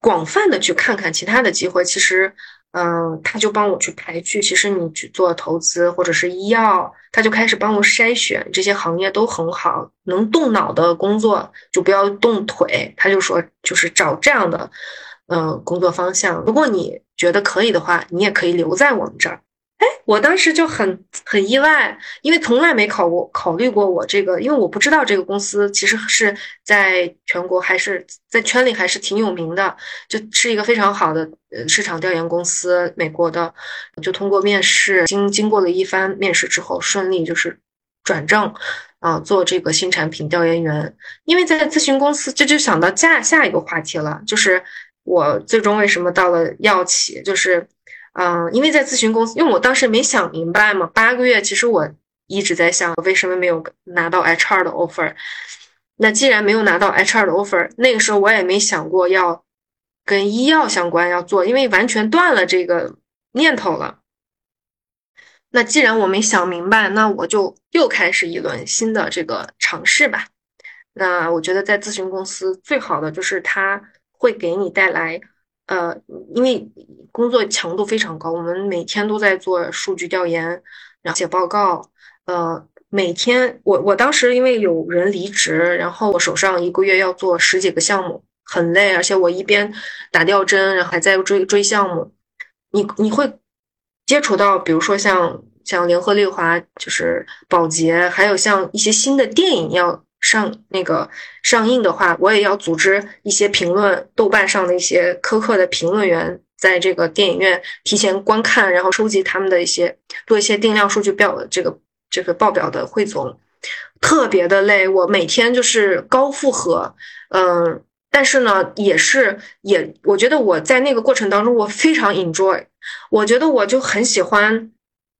Speaker 2: 广泛的去看看其他的机会？其实。”嗯，他就帮我去排序。其实你去做投资或者是医药，他就开始帮我筛选这些行业都很好，能动脑的工作就不要动腿。他就说，就是找这样的，嗯，工作方向。如果你觉得可以的话，你也可以留在我们这儿。哎，我当时就很很意外，因为从来没考过考虑过我这个，因为我不知道这个公司其实是在全国还是在圈里还是挺有名的，就是一个非常好的市场调研公司，美国的，就通过面试，经经过了一番面试之后，顺利就是转正啊，做这个新产品调研员。因为在咨询公司，这就想到下下一个话题了，就是我最终为什么到了药企，就是。嗯，因为在咨询公司，因为我当时没想明白嘛，八个月，其实我一直在想，为什么没有拿到 HR 的 offer？那既然没有拿到 HR 的 offer，那个时候我也没想过要跟医药相关要做，因为完全断了这个念头了。那既然我没想明白，那我就又开始一轮新的这个尝试吧。那我觉得在咨询公司最好的就是它会给你带来。呃，因为工作强度非常高，我们每天都在做数据调研，然后写报告。呃，每天我我当时因为有人离职，然后我手上一个月要做十几个项目，很累，而且我一边打吊针，然后还在追追项目。你你会接触到，比如说像像联合利华，就是保洁，还有像一些新的电影要。上那个上映的话，我也要组织一些评论，豆瓣上的一些苛刻的评论员，在这个电影院提前观看，然后收集他们的一些做一些定量数据表，这个这个报表的汇总，特别的累。我每天就是高负荷，嗯，但是呢，也是也，我觉得我在那个过程当中，我非常 enjoy，我觉得我就很喜欢，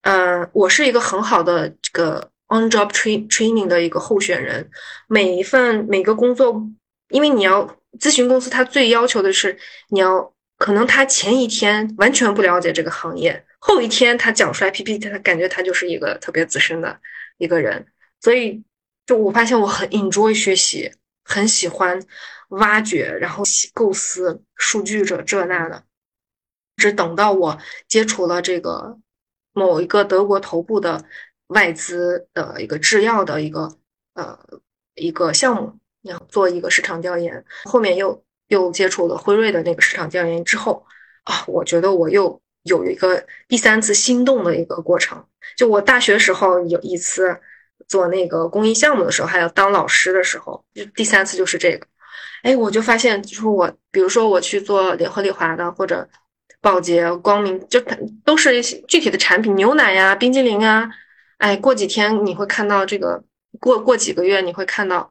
Speaker 2: 嗯，我是一个很好的这个。On-job train training 的一个候选人，每一份每个工作，因为你要咨询公司，他最要求的是你要可能他前一天完全不了解这个行业，后一天他讲出来 PPT，他感觉他就是一个特别资深的一个人，所以就我发现我很 enjoy 学习，很喜欢挖掘，然后构思数据这这那的，只等到我接触了这个某一个德国头部的。外资的一个制药的一个呃一个项目，要做一个市场调研，后面又又接触了辉瑞的那个市场调研之后啊，我觉得我又有一个第三次心动的一个过程。就我大学时候有一次做那个公益项目的时候，还有当老师的时候，就第三次就是这个。哎，我就发现，就是我比如说我去做联合利华的或者宝洁、光明，就都是一些具体的产品，牛奶呀、冰激凌啊。哎，过几天你会看到这个，过过几个月你会看到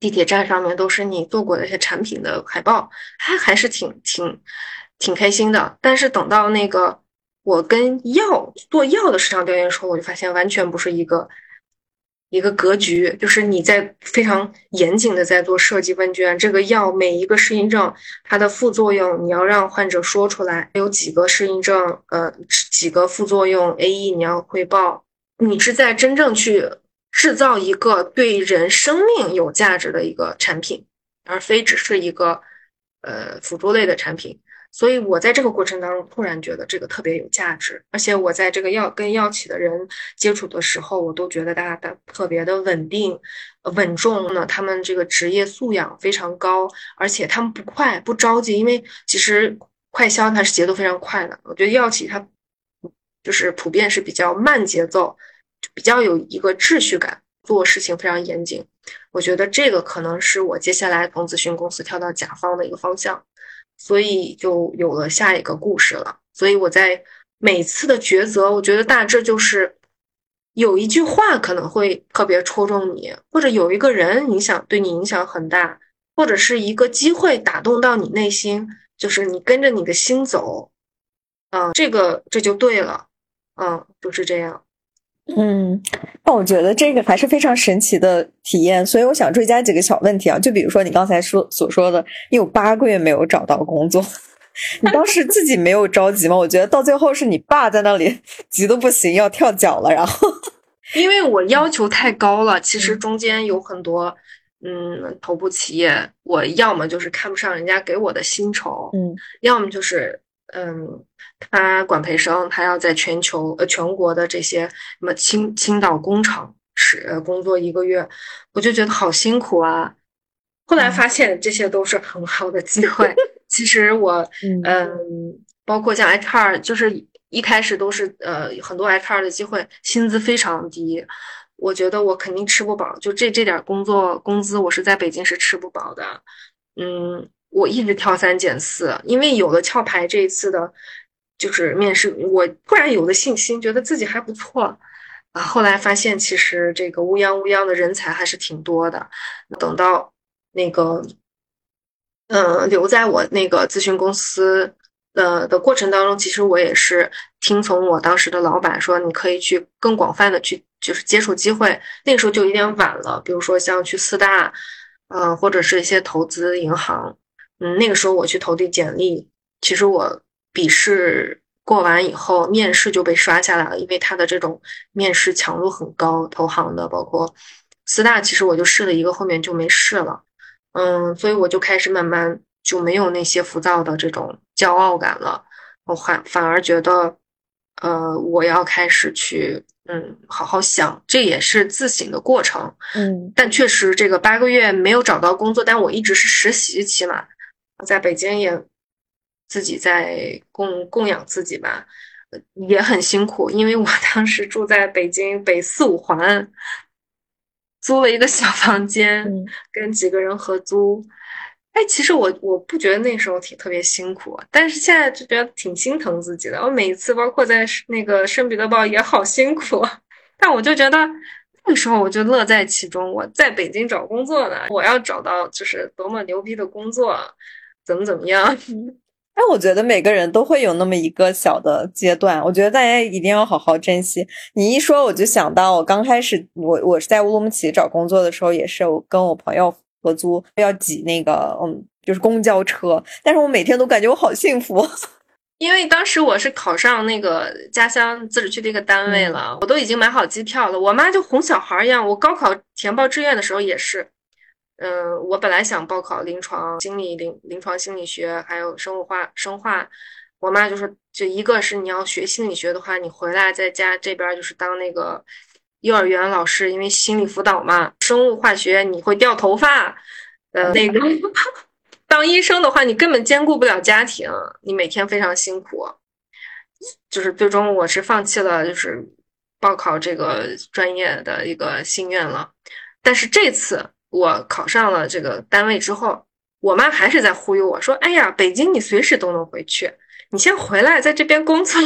Speaker 2: 地铁站上面都是你做过的一些产品的海报，还还是挺挺挺开心的。但是等到那个我跟药做药的市场调研的时候，我就发现完全不是一个一个格局。就是你在非常严谨的在做设计问卷，这个药每一个适应症它的副作用你要让患者说出来，有几个适应症，呃，几个副作用 AE 你要汇报。你是在真正去制造一个对人生命有价值的一个产品，而非只是一个呃辅助类的产品。所以我在这个过程当中突然觉得这个特别有价值，而且我在这个药跟药企的人接触的时候，我都觉得大家的特别的稳定、稳重呢。他们这个职业素养非常高，而且他们不快不着急，因为其实快销它是节奏非常快的。我觉得药企它就是普遍是比较慢节奏。比较有一个秩序感，做事情非常严谨。我觉得这个可能是我接下来从咨询公司跳到甲方的一个方向，所以就有了下一个故事了。所以我在每次的抉择，我觉得大致就是有一句话可能会特别戳中你，或者有一个人影响对你影响很大，或者是一个机会打动到你内心，就是你跟着你的心走，嗯，这个这就对了，嗯，就是这样。
Speaker 1: 嗯，那我觉得这个还是非常神奇的体验，所以我想追加几个小问题啊，就比如说你刚才说所说的，你有八个月没有找到工作，你当时自己没有着急吗？我觉得到最后是你爸在那里 急的不行，要跳脚了，然后。
Speaker 2: 因为我要求太高了，其实中间有很多嗯头部企业，我要么就是看不上人家给我的薪酬，
Speaker 1: 嗯，
Speaker 2: 要么就是嗯。他管培生，他要在全球呃全国的这些什么青青岛工厂是工作一个月，我就觉得好辛苦啊。后来发现这些都是很好的机会。其实我嗯，包括像 HR，就是一开始都是呃很多 HR 的机会，薪资非常低，我觉得我肯定吃不饱。就这这点工作工资，我是在北京是吃不饱的。嗯，我一直挑三拣四，因为有了壳牌这一次的。就是面试，我突然有了信心，觉得自己还不错啊。后来发现，其实这个乌泱乌泱的人才还是挺多的。等到那个，嗯，留在我那个咨询公司的的过程当中，其实我也是听从我当时的老板说，你可以去更广泛的去，就是接触机会。那个时候就有点晚了，比如说像去四大，嗯，或者是一些投资银行，嗯，那个时候我去投递简历，其实我。笔试过完以后，面试就被刷下来了，因为他的这种面试强度很高，投行的包括四大，其实我就试了一个，后面就没试了。嗯，所以我就开始慢慢就没有那些浮躁的这种骄傲感了，我反反而觉得，呃，我要开始去嗯好好想，这也是自省的过程。
Speaker 1: 嗯，
Speaker 2: 但确实这个八个月没有找到工作，但我一直是实习期嘛，在北京也。自己在供供养自己吧，也很辛苦，因为我 当时住在北京北四五环，租了一个小房间，跟几个人合租。哎，其实我我不觉得那时候挺特别辛苦，但是现在就觉得挺心疼自己的。我每一次包括在那个圣彼得堡也好辛苦，但我就觉得那个时候我就乐在其中。我在北京找工作呢，我要找到就是多么牛逼的工作，怎么怎么样。
Speaker 1: 但 我觉得每个人都会有那么一个小的阶段，我觉得大家一定要好好珍惜。你一说，我就想到我刚开始，我我是在乌鲁木齐找工作的时候，也是我跟我朋友合租，要挤那个嗯，就是公交车。但是我每天都感觉我好幸福，
Speaker 2: 因为当时我是考上那个家乡自治区的一个单位了，我都已经买好机票了。我妈就哄小孩一样，我高考填报志愿的时候也是。嗯，我本来想报考临床心理、临临床心理学，还有生物化、生化。我妈就说，就一个是你要学心理学的话，你回来在家这边就是当那个幼儿园老师，因为心理辅导嘛。生物化学你会掉头发，呃，那个 当医生的话，你根本兼顾不了家庭，你每天非常辛苦。就是最终我是放弃了，就是报考这个专业的一个心愿了。但是这次。我考上了这个单位之后，我妈还是在忽悠我说：“哎呀，北京你随时都能回去，你先回来，在这边工作，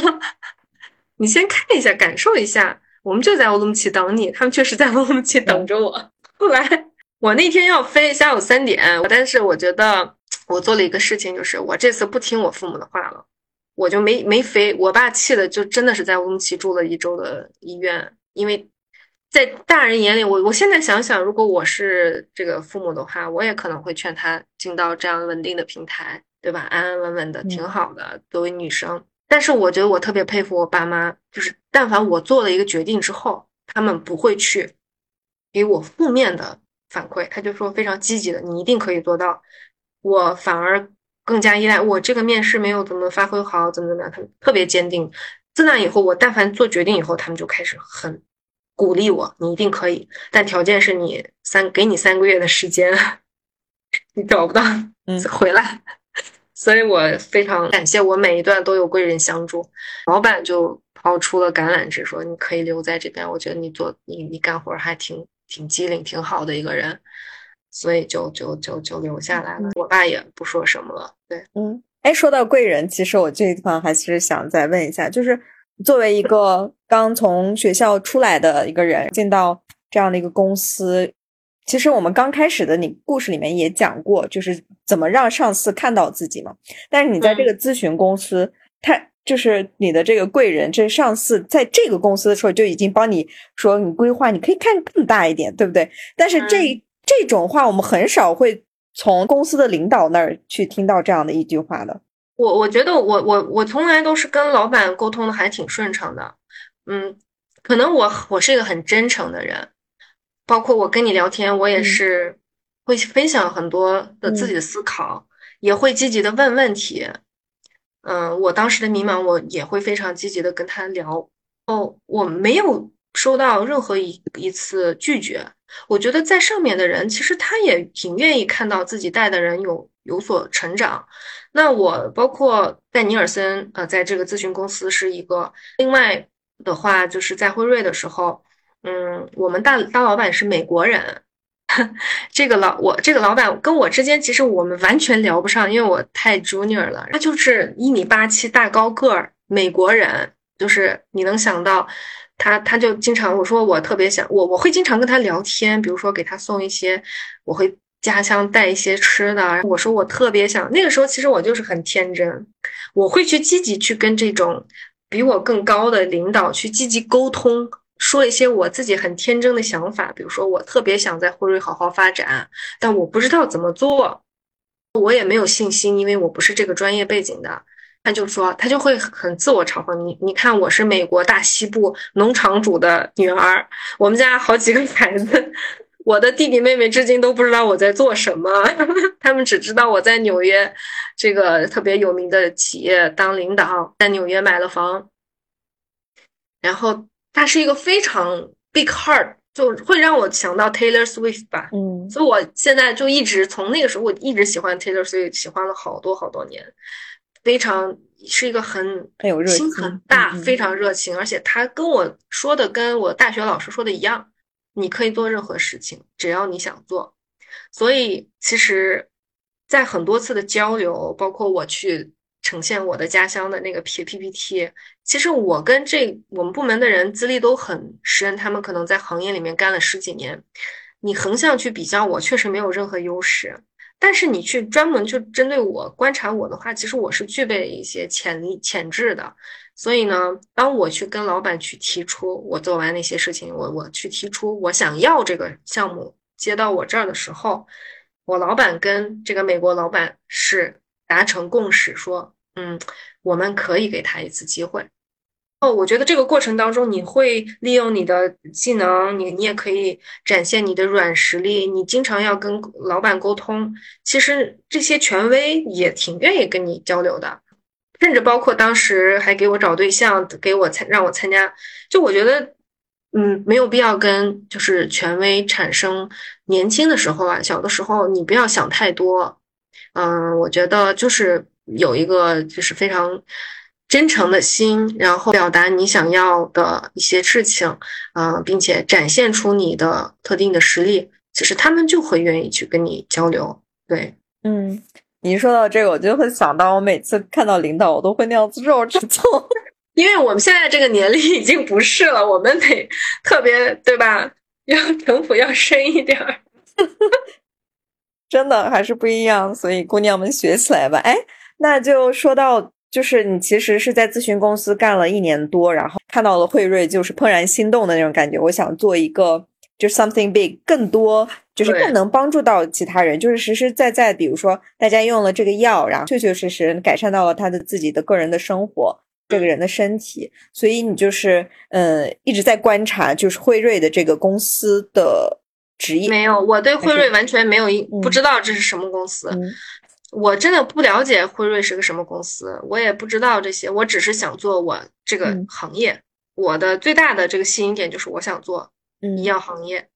Speaker 2: 你先看一下，感受一下，我们就在乌鲁木齐等你。”他们确实在乌鲁木齐等着我。后来我那天要飞，下午三点，但是我觉得我做了一个事情，就是我这次不听我父母的话了，我就没没飞。我爸气的就真的是在乌鲁木齐住了一周的医院，因为。在大人眼里，我我现在想想，如果我是这个父母的话，我也可能会劝他进到这样稳定的平台，对吧？安安稳稳的，挺好的。作为女生，但是我觉得我特别佩服我爸妈，就是但凡我做了一个决定之后，他们不会去给我负面的反馈，他就说非常积极的，你一定可以做到。我反而更加依赖我这个面试没有怎么发挥好，怎么怎么样，他们特别坚定。自那以后，我但凡做决定以后，他们就开始很。鼓励我，你一定可以，但条件是你三给你三个月的时间，你找不到，嗯，回来。所以我非常感谢，我每一段都有贵人相助。老板就抛出了橄榄枝，说你可以留在这边，我觉得你做你你干活还挺挺机灵，挺好的一个人，所以就就就就留下来了。我爸也不说什么了。对，
Speaker 1: 嗯，哎，说到贵人，其实我这一地方还是想再问一下，就是。作为一个刚从学校出来的一个人，进到这样的一个公司，其实我们刚开始的你故事里面也讲过，就是怎么让上司看到自己嘛。但是你在这个咨询公司，他就是你的这个贵人，这上司在这个公司的时候就已经帮你说你规划，你可以看更大一点，对不对？但是这这种话，我们很少会从公司的领导那儿去听到这样的一句话的。
Speaker 2: 我我觉得我我我从来都是跟老板沟通的还挺顺畅的，嗯，可能我我是一个很真诚的人，包括我跟你聊天，我也是会分享很多的自己的思考，也会积极的问问题。嗯，我当时的迷茫，我也会非常积极的跟他聊。哦，我没有收到任何一一次拒绝。我觉得在上面的人，其实他也挺愿意看到自己带的人有有所成长。那我包括在尼尔森，呃，在这个咨询公司是一个。另外的话，就是在辉瑞的时候，嗯，我们大大老板是美国人。这个老我这个老板跟我之间其实我们完全聊不上，因为我太 junior 了。他就是一米八七大高个儿美国人，就是你能想到他，他就经常我说我特别想我我会经常跟他聊天，比如说给他送一些，我会家乡带一些吃的。我说我特别想那个时候其实我就是很天真，我会去积极去跟这种比我更高的领导去积极沟通。说一些我自己很天真的想法，比如说我特别想在辉瑞好好发展，但我不知道怎么做，我也没有信心，因为我不是这个专业背景的。他就说，他就会很自我嘲讽你。你看，我是美国大西部农场主的女儿，我们家好几个孩子，我的弟弟妹妹至今都不知道我在做什么，他们只知道我在纽约这个特别有名的企业当领导，在纽约买了房，然后。他是一个非常 big heart，就会让我想到 Taylor Swift 吧。嗯，所以我现在就一直从那个时候，我一直喜欢 Taylor Swift，喜欢了好多好多年。非常是一个很
Speaker 1: 很有热
Speaker 2: 心、很大、非常热情，而且他跟我说的，跟我大学老师说的一样，你可以做任何事情，只要你想做。所以其实，在很多次的交流，包括我去。呈现我的家乡的那个 P P P T，其实我跟这我们部门的人资历都很深，他们可能在行业里面干了十几年。你横向去比较，我确实没有任何优势。但是你去专门去针对我观察我的话，其实我是具备一些潜力潜质的。所以呢，当我去跟老板去提出我做完那些事情，我我去提出我想要这个项目接到我这儿的时候，我老板跟这个美国老板是。达成共识，说，嗯，我们可以给他一次机会。哦，我觉得这个过程当中，你会利用你的技能，你你也可以展现你的软实力。你经常要跟老板沟通，其实这些权威也挺愿意跟你交流的，甚至包括当时还给我找对象，给我参让我参加。就我觉得，嗯，没有必要跟就是权威产生。年轻的时候啊，小的时候，你不要想太多。嗯，我觉得就是有一个就是非常真诚的心，然后表达你想要的一些事情，嗯，并且展现出你的特定的实力，其实他们就会愿意去跟你交流。对，
Speaker 1: 嗯，你说到这个，我就会想到，我每次看到领导，我都会那样子肉着走，
Speaker 2: 因为我们现在这个年龄已经不是了，我们得特别对吧？要城府要深一点儿。
Speaker 1: 真的还是不一样，所以姑娘们学起来吧。哎，那就说到，就是你其实是在咨询公司干了一年多，然后看到了惠瑞，就是怦然心动的那种感觉。我想做一个，就 something big，更多，就是更能帮助到其他人，就是实实在在，比如说大家用了这个药，然后确确实实改善到了他的自己的个人的生活，这个人的身体。所以你就是，呃，一直在观察，就是辉瑞的这个公司的。职业
Speaker 2: 没有，我对辉瑞完全没有一不知道这是什么公司，我真的不了解辉瑞是个什么公司，我也不知道这些，我只是想做我这个行业，我的最大的这个吸引点就是我想做医药行业，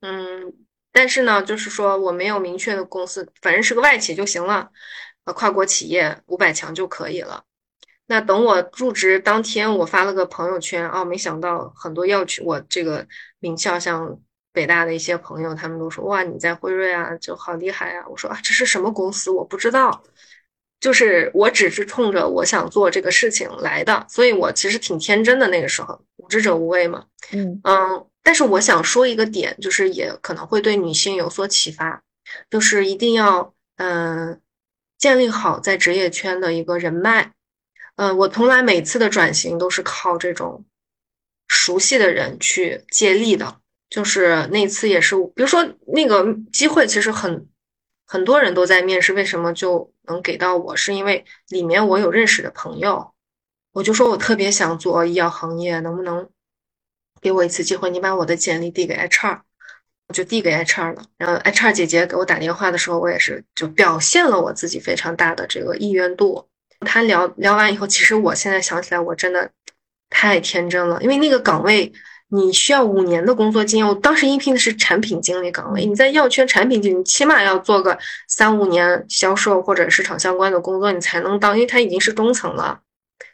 Speaker 2: 嗯，但是呢，就是说我没有明确的公司，反正是个外企就行了，呃，跨国企业五百强就可以了。那等我入职当天，我发了个朋友圈啊，没想到很多要去我这个名校像。北大的一些朋友，他们都说哇，你在辉瑞啊，就好厉害啊！我说啊，这是什么公司？我不知道，就是我只是冲着我想做这个事情来的，所以我其实挺天真的。那个时候，无知者无畏嘛。嗯嗯，但是我想说一个点，就是也可能会对女性有所启发，就是一定要嗯建立好在职业圈的一个人脉。嗯，我从来每次的转型都是靠这种熟悉的人去借力的。就是那次也是，比如说那个机会，其实很很多人都在面试，为什么就能给到我？是因为里面我有认识的朋友，我就说我特别想做医药行业，能不能给我一次机会？你把我的简历递给 HR，我就递给 HR 了。然后 HR 姐姐给我打电话的时候，我也是就表现了我自己非常大的这个意愿度。他聊聊完以后，其实我现在想起来，我真的太天真了，因为那个岗位。你需要五年的工作经验。我当时应聘的是产品经理岗位。你在药圈产品经理，起码要做个三五年销售或者市场相关的工作，你才能当，因为他已经是中层了。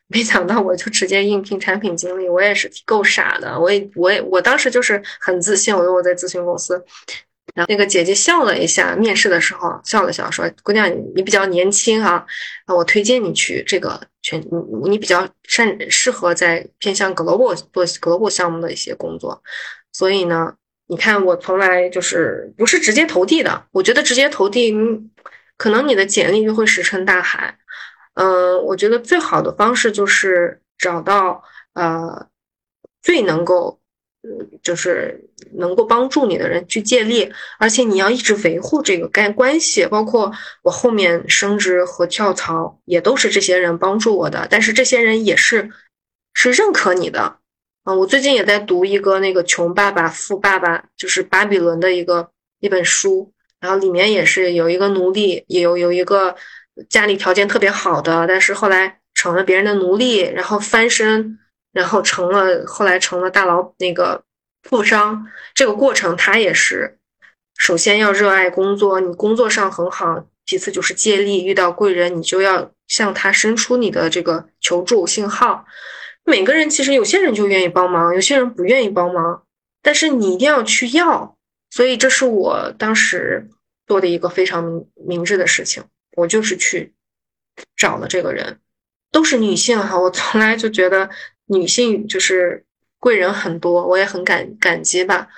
Speaker 2: 没想到我就直接应聘产品经理，我也是够傻的。我也，我也，我当时就是很自信，我说我在咨询公司。然后那个姐姐笑了一下，面试的时候笑了笑，说：“姑娘，你比较年轻哈，啊，我推荐你去这个全，你你比较善适合在偏向 global 做 global 项目的一些工作。所以呢，你看我从来就是不是直接投递的，我觉得直接投递，可能你的简历就会石沉大海。嗯，我觉得最好的方式就是找到呃最能够。”呃就是能够帮助你的人去借力，而且你要一直维护这个干关系。包括我后面升职和跳槽，也都是这些人帮助我的。但是这些人也是是认可你的。嗯，我最近也在读一个那个《穷爸爸富爸爸》，就是巴比伦的一个一本书，然后里面也是有一个奴隶，也有有一个家里条件特别好的，但是后来成了别人的奴隶，然后翻身。然后成了，后来成了大老那个富商。这个过程他也是，首先要热爱工作，你工作上很好。其次就是借力，遇到贵人，你就要向他伸出你的这个求助信号。每个人其实有些人就愿意帮忙，有些人不愿意帮忙，但是你一定要去要。所以这是我当时做的一个非常明明智的事情，我就是去找了这个人，都是女性哈，我从来就觉得。女性就是贵人很多，我也很感感激吧，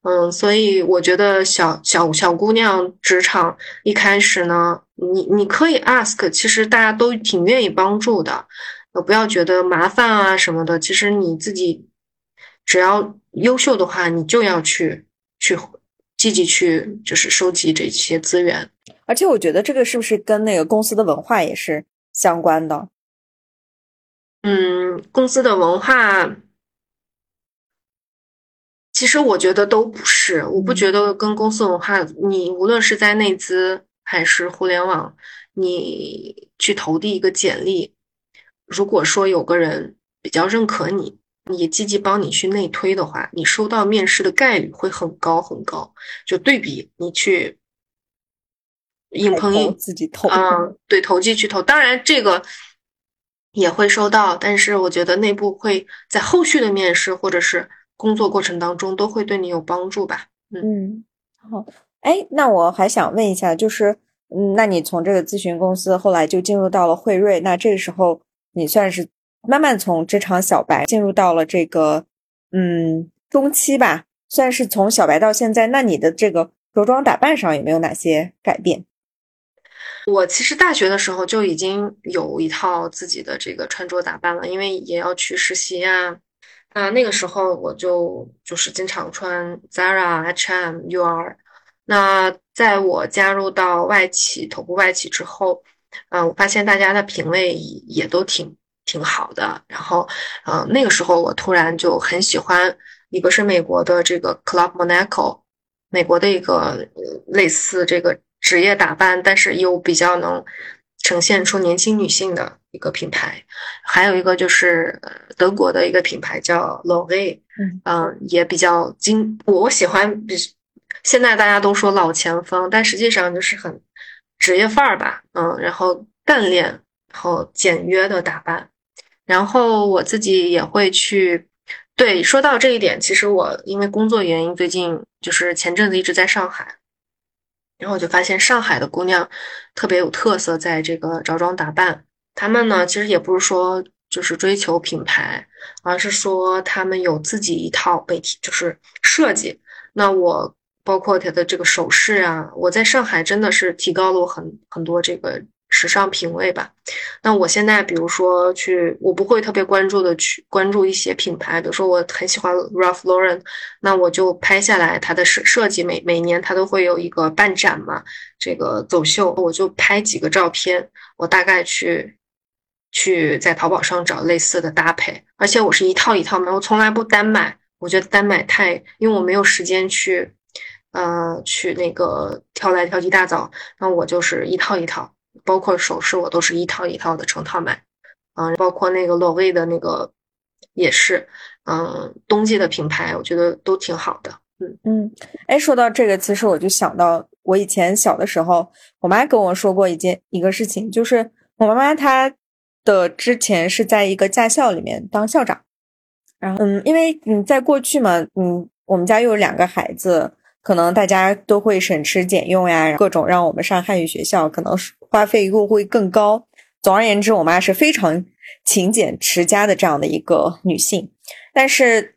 Speaker 2: 嗯，所以我觉得小小小姑娘职场一开始呢，你你可以 ask，其实大家都挺愿意帮助的，呃，不要觉得麻烦啊什么的，其实你自己只要优秀的话，你就要去去积极去就是收集这些资源，
Speaker 1: 而且我觉得这个是不是跟那个公司的文化也是相关的？
Speaker 2: 嗯，公司的文化，其实我觉得都不是。我不觉得跟公司文化，你无论是在内资还是互联网，你去投递一个简历，如果说有个人比较认可你，也积极帮你去内推的话，你收到面试的概率会很高很高。就对比你去硬碰硬
Speaker 1: 自己投，
Speaker 2: 嗯，对，投机去投。当然这个。也会收到，但是我觉得内部会在后续的面试或者是工作过程当中都会对你有帮助吧。
Speaker 1: 嗯，好，哎，那我还想问一下，就是，嗯，那你从这个咨询公司后来就进入到了汇瑞，那这个时候你算是慢慢从职场小白进入到了这个，嗯，中期吧，算是从小白到现在，那你的这个着装打扮上有没有哪些改变？
Speaker 2: 我其实大学的时候就已经有一套自己的这个穿着打扮了，因为也要去实习呀。那那个时候我就就是经常穿 Zara、H&M、UR。那在我加入到外企头部外企之后，嗯，我发现大家的品味也都挺挺好的。然后，嗯，那个时候我突然就很喜欢一个是美国的这个 Club Monaco，美国的一个类似这个。职业打扮，但是又比较能呈现出年轻女性的一个品牌，还有一个就是德国的一个品牌叫 l o v e 嗯，也比较精。我喜欢比，现在大家都说老前锋，但实际上就是很职业范儿吧，嗯，然后干练，然后简约的打扮，然后我自己也会去。对，说到这一点，其实我因为工作原因，最近就是前阵子一直在上海。然后我就发现上海的姑娘特别有特色，在这个着装打扮，她们呢其实也不是说就是追求品牌，而是说她们有自己一套被体就是设计。那我包括她的这个首饰啊，我在上海真的是提高了我很很多这个时尚品味吧。那我现在比如说去，我不会特别关注的去关注一些品牌，比如说我很喜欢 Ralph Lauren，那我就拍下来它的设设计，每每年它都会有一个办展嘛，这个走秀，我就拍几个照片，我大概去去在淘宝上找类似的搭配，而且我是一套一套买，我从来不单买，我觉得单买太，因为我没有时间去，呃，去那个挑来挑去大早，那我就是一套一套。包括首饰，我都是一套一套的成套买，嗯，包括那个裸卫的那个也是，嗯，冬季的品牌，我觉得都挺好的，
Speaker 1: 嗯嗯。哎，说到这个，其实我就想到我以前小的时候，我妈跟我说过一件一个事情，就是我妈妈她的之前是在一个驾校里面当校长，然后嗯，因为嗯，在过去嘛，嗯，我们家又有两个孩子。可能大家都会省吃俭用呀，各种让我们上汉语学校，可能是花费又会更高。总而言之，我妈是非常勤俭持家的这样的一个女性。但是，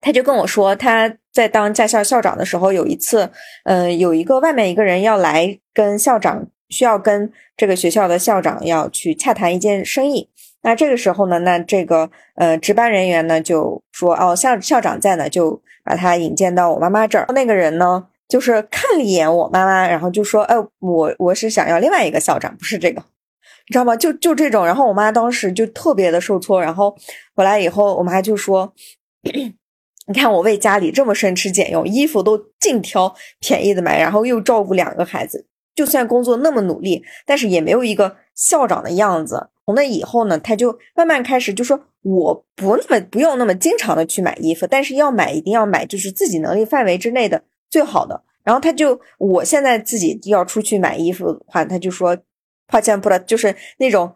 Speaker 1: 她就跟我说，她在当驾校校长的时候，有一次，嗯，有一个外面一个人要来跟校长，需要跟这个学校的校长要去洽谈一件生意。那这个时候呢，那这个呃值班人员呢就说，哦，校校长在呢，就。把他引荐到我妈妈这儿，那个人呢，就是看了一眼我妈妈，然后就说：“哎，我我是想要另外一个校长，不是这个，你知道吗？就就这种。”然后我妈当时就特别的受挫。然后回来以后，我妈就说：“你看我为家里这么省吃俭用，衣服都尽挑便宜的买，然后又照顾两个孩子，就算工作那么努力，但是也没有一个校长的样子。”从那以后呢，他就慢慢开始就说。我不那么不用那么经常的去买衣服，但是要买一定要买就是自己能力范围之内的最好的。然后他就我现在自己要出去买衣服的话，他就说抱歉不了，就是那种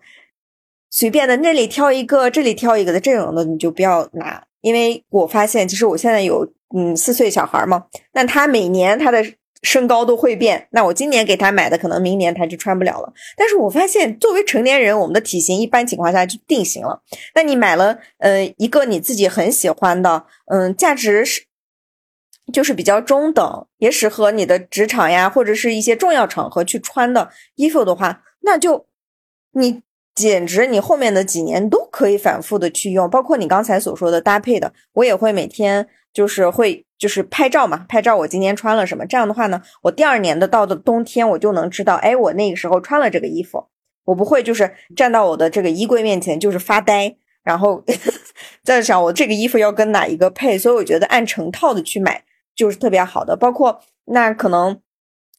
Speaker 1: 随便的那里挑一个这里挑一个的这种的你就不要拿，因为我发现其实我现在有嗯四岁小孩嘛，那他每年他的。身高都会变，那我今年给他买的，可能明年他就穿不了了。但是我发现，作为成年人，我们的体型一般情况下就定型了。那你买了，呃，一个你自己很喜欢的，嗯，价值是就是比较中等，也适合你的职场呀，或者是一些重要场合去穿的衣服的话，那就你简直你后面的几年都可以反复的去用，包括你刚才所说的搭配的，我也会每天就是会。就是拍照嘛，拍照我今天穿了什么，这样的话呢，我第二年的到的冬天我就能知道，哎，我那个时候穿了这个衣服，我不会就是站到我的这个衣柜面前就是发呆，然后 在想我这个衣服要跟哪一个配，所以我觉得按成套的去买就是特别好的。包括那可能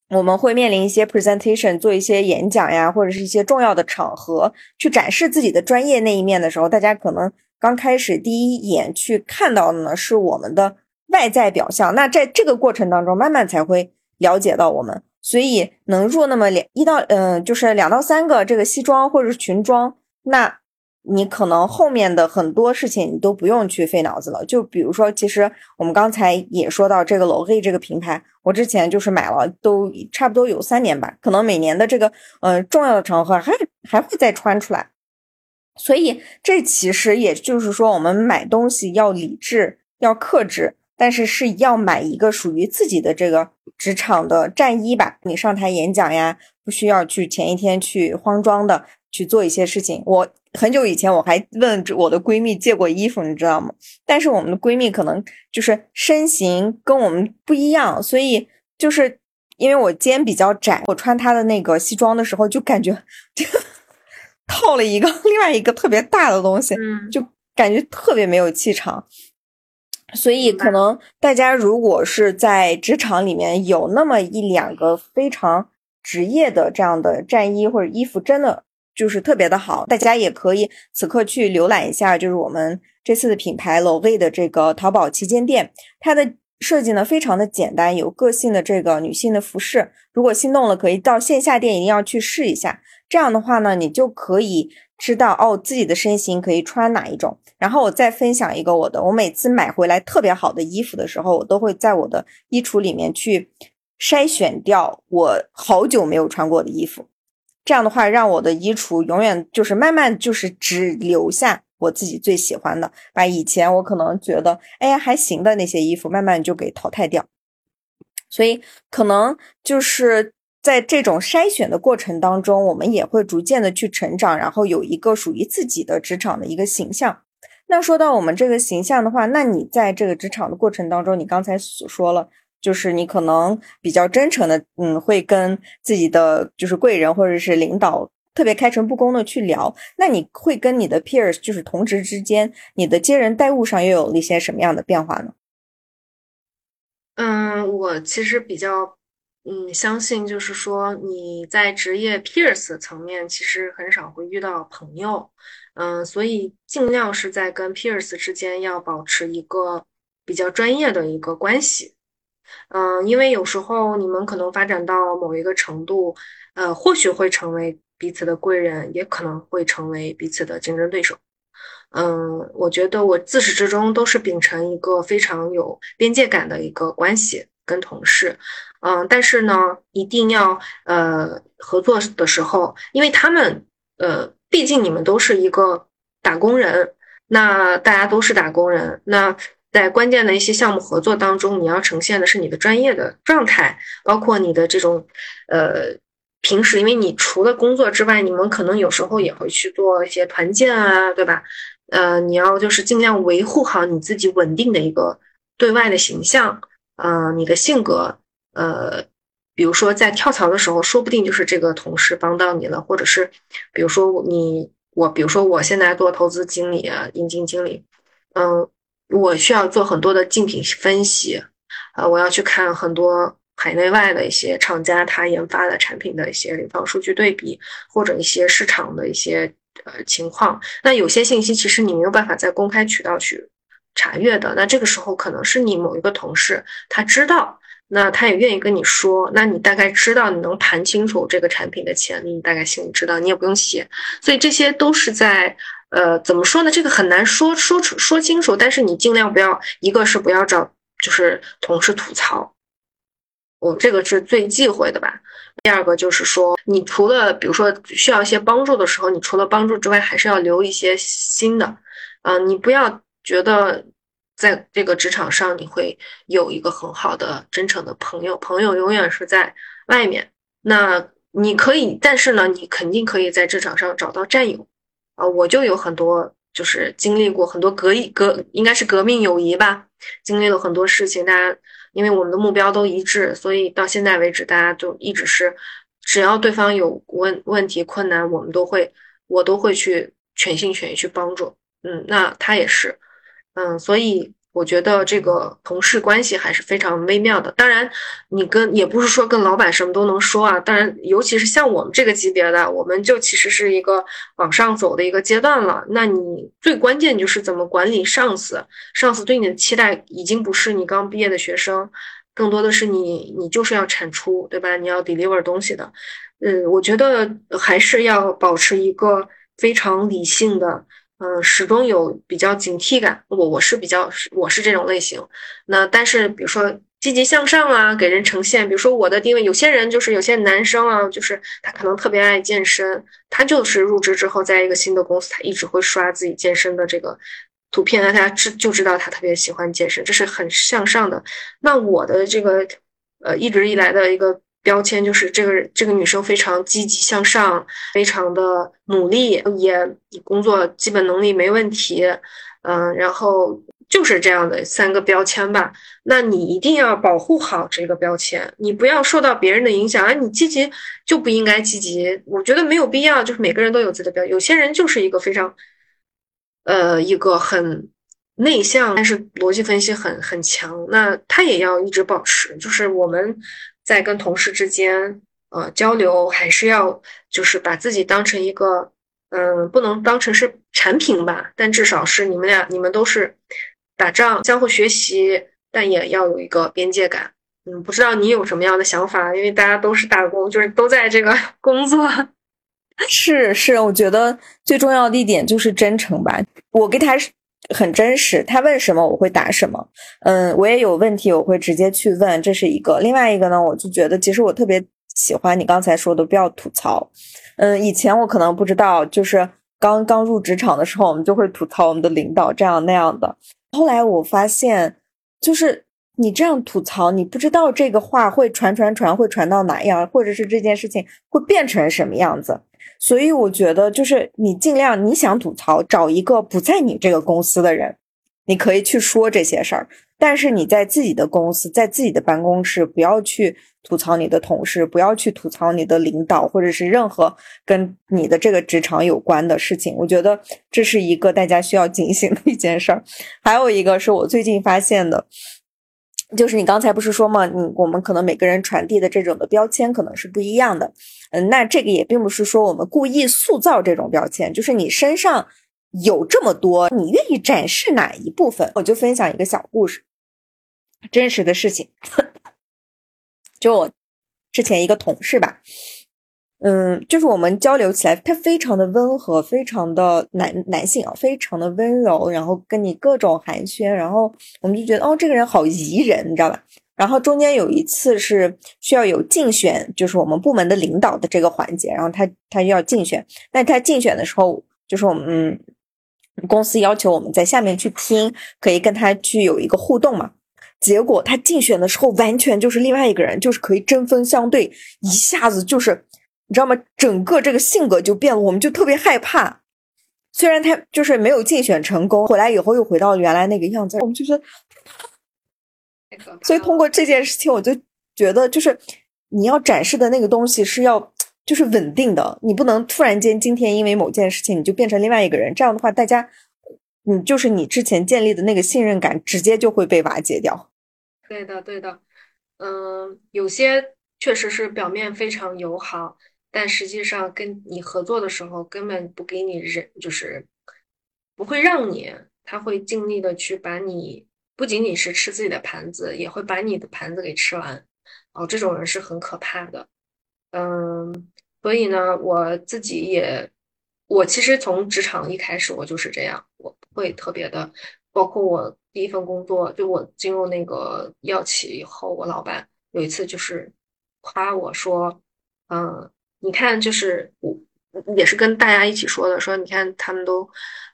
Speaker 1: 我们会面临一些 presentation，做一些演讲呀，或者是一些重要的场合去展示自己的专业那一面的时候，大家可能刚开始第一眼去看到的呢是我们的。外在表象，那在这个过程当中，慢慢才会了解到我们，所以能入那么两一到嗯，就是两到三个这个西装或者是裙装，那你可能后面的很多事情你都不用去费脑子了。就比如说，其实我们刚才也说到这个 LOE 这个品牌，我之前就是买了，都差不多有三年吧，可能每年的这个嗯重要的场合还还会再穿出来，所以这其实也就是说，我们买东西要理智，要克制。但是是要买一个属于自己的这个职场的战衣吧？你上台演讲呀，不需要去前一天去慌张的去做一些事情。我很久以前我还问我的闺蜜借过衣服，你知道吗？但是我们的闺蜜可能就是身形跟我们不一样，所以就是因为我肩比较窄，我穿她的那个西装的时候就感觉 套了一个 另外一个特别大的东西，就感觉特别没有气场。所以，可能大家如果是在职场里面有那么一两个非常职业的这样的战衣或者衣服，真的就是特别的好。大家也可以此刻去浏览一下，就是我们这次的品牌 LOVE 的这个淘宝旗舰店，它的设计呢非常的简单，有个性的这个女性的服饰。如果心动了，可以到线下店一定要去试一下。这样的话呢，你就可以。知道哦，自己的身形可以穿哪一种，然后我再分享一个我的。我每次买回来特别好的衣服的时候，我都会在我的衣橱里面去筛选掉我好久没有穿过的衣服。这样的话，让我的衣橱永远就是慢慢就是只留下我自己最喜欢的，把以前我可能觉得哎呀还行的那些衣服慢慢就给淘汰掉。所以可能就是。在这种筛选的过程当中，我们也会逐渐的去成长，然后有一个属于自己的职场的一个形象。那说到我们这个形象的话，那你在这个职场的过程当中，你刚才所说了，就是你可能比较真诚的，嗯，会跟自己的就是贵人或者是领导特别开诚布公的去聊。那你会跟你的 peers，就是同职之间，你的接人待物上又有了一些什么样的变化呢？
Speaker 2: 嗯，我其实比较。嗯，相信就是说你在职业 peers 层面其实很少会遇到朋友，嗯，所以尽量是在跟 peers 之间要保持一个比较专业的一个关系，嗯，因为有时候你们可能发展到某一个程度，呃，或许会成为彼此的贵人，也可能会成为彼此的竞争对手，嗯，我觉得我自始至终都是秉承一个非常有边界感的一个关系跟同事。嗯，但是呢，一定要呃合作的时候，因为他们呃，毕竟你们都是一个打工人，那大家都是打工人，那在关键的一些项目合作当中，你要呈现的是你的专业的状态，包括你的这种呃平时，因为你除了工作之外，你们可能有时候也会去做一些团建啊，对吧？呃，你要就是尽量维护好你自己稳定的一个对外的形象，嗯，你的性格。呃，比如说在跳槽的时候，说不定就是这个同事帮到你了，或者是，比如说你我，比如说我现在做投资经理啊，引进经理，嗯，我需要做很多的竞品分析，啊，我要去看很多海内外的一些厂家他研发的产品的一些临床数据对比，或者一些市场的一些呃情况。那有些信息其实你没有办法在公开渠道去查阅的，那这个时候可能是你某一个同事他知道。那他也愿意跟你说，那你大概知道，你能盘清楚这个产品的潜力，你大概心里知道，你也不用写，所以这些都是在，呃，怎么说呢？这个很难说说出说清楚，但是你尽量不要，一个是不要找就是同事吐槽，我这个是最忌讳的吧。第二个就是说，你除了比如说需要一些帮助的时候，你除了帮助之外，还是要留一些心的，嗯，你不要觉得。在这个职场上，你会有一个很好的、真诚的朋友。朋友永远是在外面。那你可以，但是呢，你肯定可以在职场上找到战友。啊，我就有很多，就是经历过很多革革，应该是革命友谊吧。经历了很多事情，大家因为我们的目标都一致，所以到现在为止，大家就一直是，只要对方有问问题、困难，我们都会，我都会去全心全意去帮助。嗯，那他也是。嗯，所以我觉得这个同事关系还是非常微妙的。当然，你跟也不是说跟老板什么都能说啊。当然，尤其是像我们这个级别的，我们就其实是一个往上走的一个阶段了。那你最关键就是怎么管理上司，上司对你的期待已经不是你刚毕业的学生，更多的是你你就是要产出，对吧？你要 deliver 东西的。嗯，我觉得还是要保持一个非常理性的。嗯，始终有比较警惕感。我我是比较我是这种类型。那但是比如说积极向上啊，给人呈现，比如说我的定位，有些人就是有些男生啊，就是他可能特别爱健身，他就是入职之后，在一个新的公司，他一直会刷自己健身的这个图片，大家知就知道他特别喜欢健身，这是很向上的。那我的这个呃一直以来的一个。标签就是这个这个女生非常积极向上，非常的努力，也工作基本能力没问题，嗯，然后就是这样的三个标签吧。那你一定要保护好这个标签，你不要受到别人的影响。啊，你积极就不应该积极，我觉得没有必要。就是每个人都有自己的标，有些人就是一个非常，呃，一个很内向，但是逻辑分析很很强，那他也要一直保持。就是我们。在跟同事之间，呃，交流还是要就是把自己当成一个，嗯，不能当成是产品吧，但至少是你们俩，你们都是打仗，相互学习，但也要有一个边界感。嗯，不知道你有什么样的想法？因为大家都是打工，就是都在这个 工作。
Speaker 1: 是是，我觉得最重要的一点就是真诚吧。我跟他是。很真实，他问什么我会答什么。嗯，我也有问题，我会直接去问，这是一个。另外一个呢，我就觉得其实我特别喜欢你刚才说的，不要吐槽。嗯，以前我可能不知道，就是刚刚入职场的时候，我们就会吐槽我们的领导这样那样的。后来我发现，就是你这样吐槽，你不知道这个话会传传传会传到哪样，或者是这件事情会变成什么样子。所以我觉得，就是你尽量你想吐槽，找一个不在你这个公司的人，你可以去说这些事儿。但是你在自己的公司，在自己的办公室，不要去吐槽你的同事，不要去吐槽你的领导，或者是任何跟你的这个职场有关的事情。我觉得这是一个大家需要警醒的一件事儿。还有一个是我最近发现的，就是你刚才不是说吗？你我们可能每个人传递的这种的标签可能是不一样的。嗯，那这个也并不是说我们故意塑造这种标签，就是你身上有这么多，你愿意展示哪一部分？我就分享一个小故事。真实的事情，就我之前一个同事吧，嗯，就是我们交流起来，他非常的温和，非常的男男性啊，非常的温柔，然后跟你各种寒暄，然后我们就觉得哦，这个人好宜人，你知道吧？然后中间有一次是需要有竞选，就是我们部门的领导的这个环节，然后他他要竞选，那他竞选的时候，就是我们公司要求我们在下面去听，可以跟他去有一个互动嘛。结果他竞选的时候完全就是另外一个人，就是可以针锋相对，一下子就是你知道吗？整个这个性格就变了，我们就特别害怕。虽然他就是没有竞选成功，回来以后又回到原来那个样子，我们就觉得。所以通过这件事情，我就觉得就是你要展示的那个东西是要就是稳定的，你不能突然间今天因为某件事情你就变成另外一个人，这样的话大家你就是你之前建立的那个信任感直接就会被瓦解掉。
Speaker 2: 对的，对的，嗯，有些确实是表面非常友好，但实际上跟你合作的时候根本不给你忍，就是不会让你，他会尽力的去把你，不仅仅是吃自己的盘子，也会把你的盘子给吃完。哦，这种人是很可怕的。嗯，所以呢，我自己也，我其实从职场一开始我就是这样，我不会特别的。包括我第一份工作，就我进入那个药企以后，我老板有一次就是夸我说：“嗯，你看，就是我也是跟大家一起说的，说你看他们都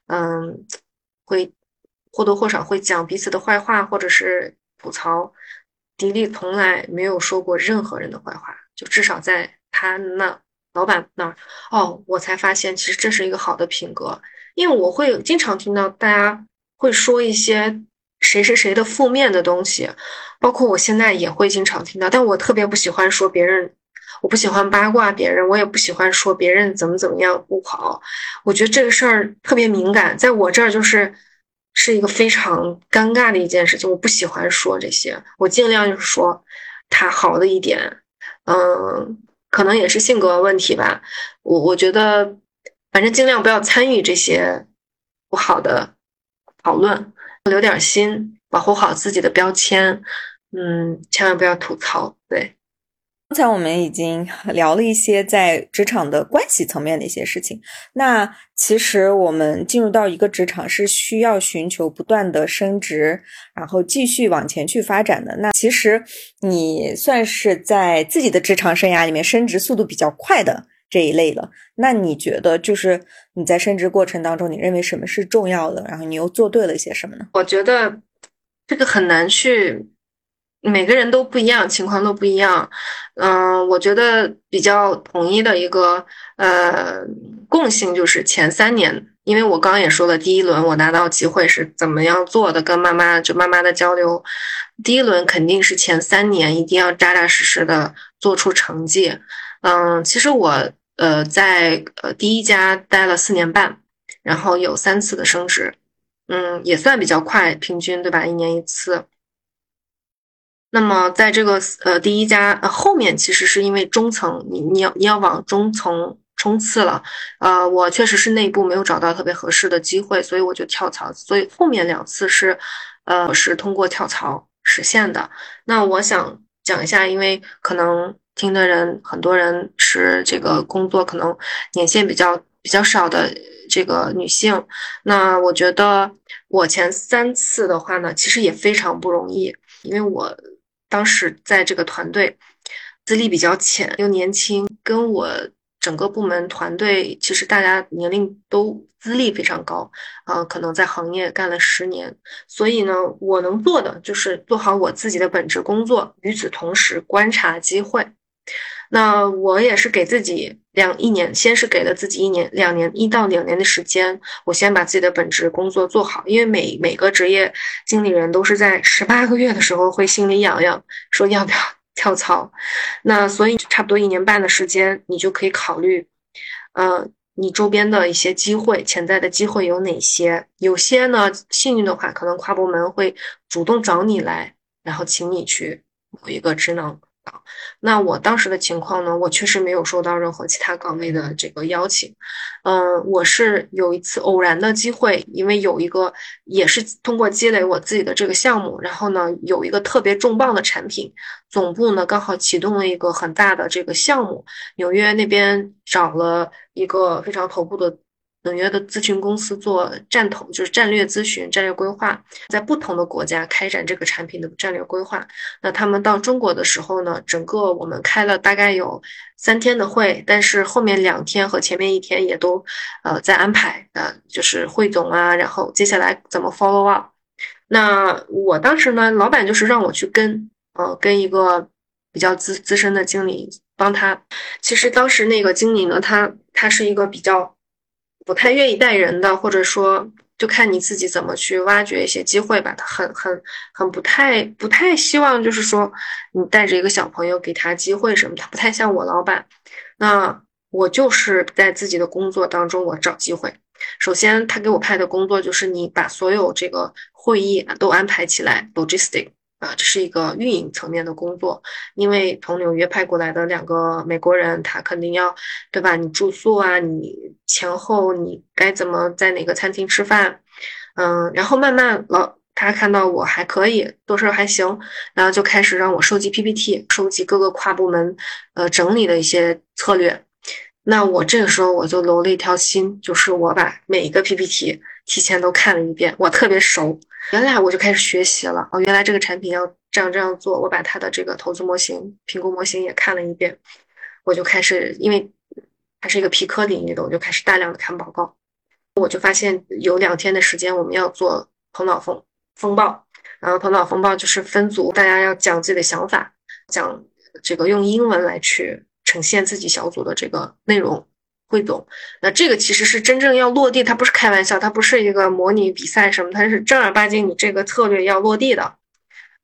Speaker 2: 嗯会或多或少会讲彼此的坏话，或者是吐槽。迪丽从来没有说过任何人的坏话，就至少在他那老板那儿哦，我才发现其实这是一个好的品格，因为我会经常听到大家。”会说一些谁谁谁的负面的东西，包括我现在也会经常听到，但我特别不喜欢说别人，我不喜欢八卦别人，我也不喜欢说别人怎么怎么样不好。我觉得这个事儿特别敏感，在我这儿就是是一个非常尴尬的一件事情，我不喜欢说这些，我尽量就是说他好的一点，嗯，可能也是性格问题吧。我我觉得反正尽量不要参与这些不好的。讨论，留点心，保护好自己的标签，嗯，千万不要吐槽。对，
Speaker 1: 刚才我们已经聊了一些在职场的关系层面的一些事情。那其实我们进入到一个职场是需要寻求不断的升职，然后继续往前去发展的。那其实你算是在自己的职场生涯里面升职速度比较快的。这一类了，那你觉得就是你在升职过程当中，你认为什么是重要的？然后你又做对了些什么呢？
Speaker 2: 我觉得这个很难去，每个人都不一样，情况都不一样。嗯，我觉得比较统一的一个呃共性就是前三年，因为我刚刚也说了，第一轮我拿到机会是怎么样做的，跟妈妈就妈妈的交流，第一轮肯定是前三年一定要扎扎实实的做出成绩。嗯，其实我。呃，在呃第一家待了四年半，然后有三次的升职，嗯，也算比较快，平均对吧？一年一次。那么在这个呃第一家呃后面，其实是因为中层，你你要你要往中层冲刺了，呃，我确实是内部没有找到特别合适的机会，所以我就跳槽，所以后面两次是，呃，是通过跳槽实现的。那我想讲一下，因为可能。听的人很多人是这个工作可能年限比较比较少的这个女性，那我觉得我前三次的话呢，其实也非常不容易，因为我当时在这个团队资历比较浅又年轻，跟我整个部门团队其实大家年龄都资历非常高，啊，可能在行业干了十年，所以呢，我能做的就是做好我自己的本职工作，与此同时观察机会。那我也是给自己两一年，先是给了自己一年、两年、一到两年的时间，我先把自己的本职工作做好，因为每每个职业经理人都是在十八个月的时候会心里痒痒，说要不要。跳槽，那所以差不多一年半的时间，你就可以考虑，呃，你周边的一些机会，潜在的机会有哪些？有些呢，幸运的话，可能跨部门会主动找你来，然后请你去某一个职能。那我当时的情况呢，我确实没有收到任何其他岗位的这个邀请。嗯，我是有一次偶然的机会，因为有一个也是通过积累我自己的这个项目，然后呢有一个特别重磅的产品，总部呢刚好启动了一个很大的这个项目，纽约那边找了一个非常头部的。纽约的咨询公司做战统，就是战略咨询、战略规划，在不同的国家开展这个产品的战略规划。那他们到中国的时候呢，整个我们开了大概有三天的会，但是后面两天和前面一天也都呃在安排，呃，就是汇总啊，然后接下来怎么 follow up。那我当时呢，老板就是让我去跟，呃，跟一个比较资资深的经理帮他。其实当时那个经理呢，他他是一个比较。不太愿意带人的，或者说就看你自己怎么去挖掘一些机会吧。他很很很不太不太希望，就是说你带着一个小朋友给他机会什么，他不太像我老板。那我就是在自己的工作当中我找机会。首先，他给我派的工作就是你把所有这个会议都安排起来，logistic。啊，这是一个运营层面的工作，因为从纽约派过来的两个美国人，他肯定要，对吧？你住宿啊，你前后你该怎么在哪个餐厅吃饭，嗯，然后慢慢老他看到我还可以做事还行，然后就开始让我收集 PPT，收集各个跨部门呃整理的一些策略。那我这个时候我就留了一条心，就是我把每一个 PPT 提前都看了一遍，我特别熟。原来我就开始学习了哦，原来这个产品要这样这样做。我把它的这个投资模型、评估模型也看了一遍，我就开始，因为它是一个皮科领域的，我就开始大量的看报告。我就发现有两天的时间，我们要做头脑风风暴，然后头脑风暴就是分组，大家要讲自己的想法，讲这个用英文来去呈现自己小组的这个内容。汇总，那这个其实是真正要落地，它不是开玩笑，它不是一个模拟比赛什么，它是正儿八经你这个策略要落地的。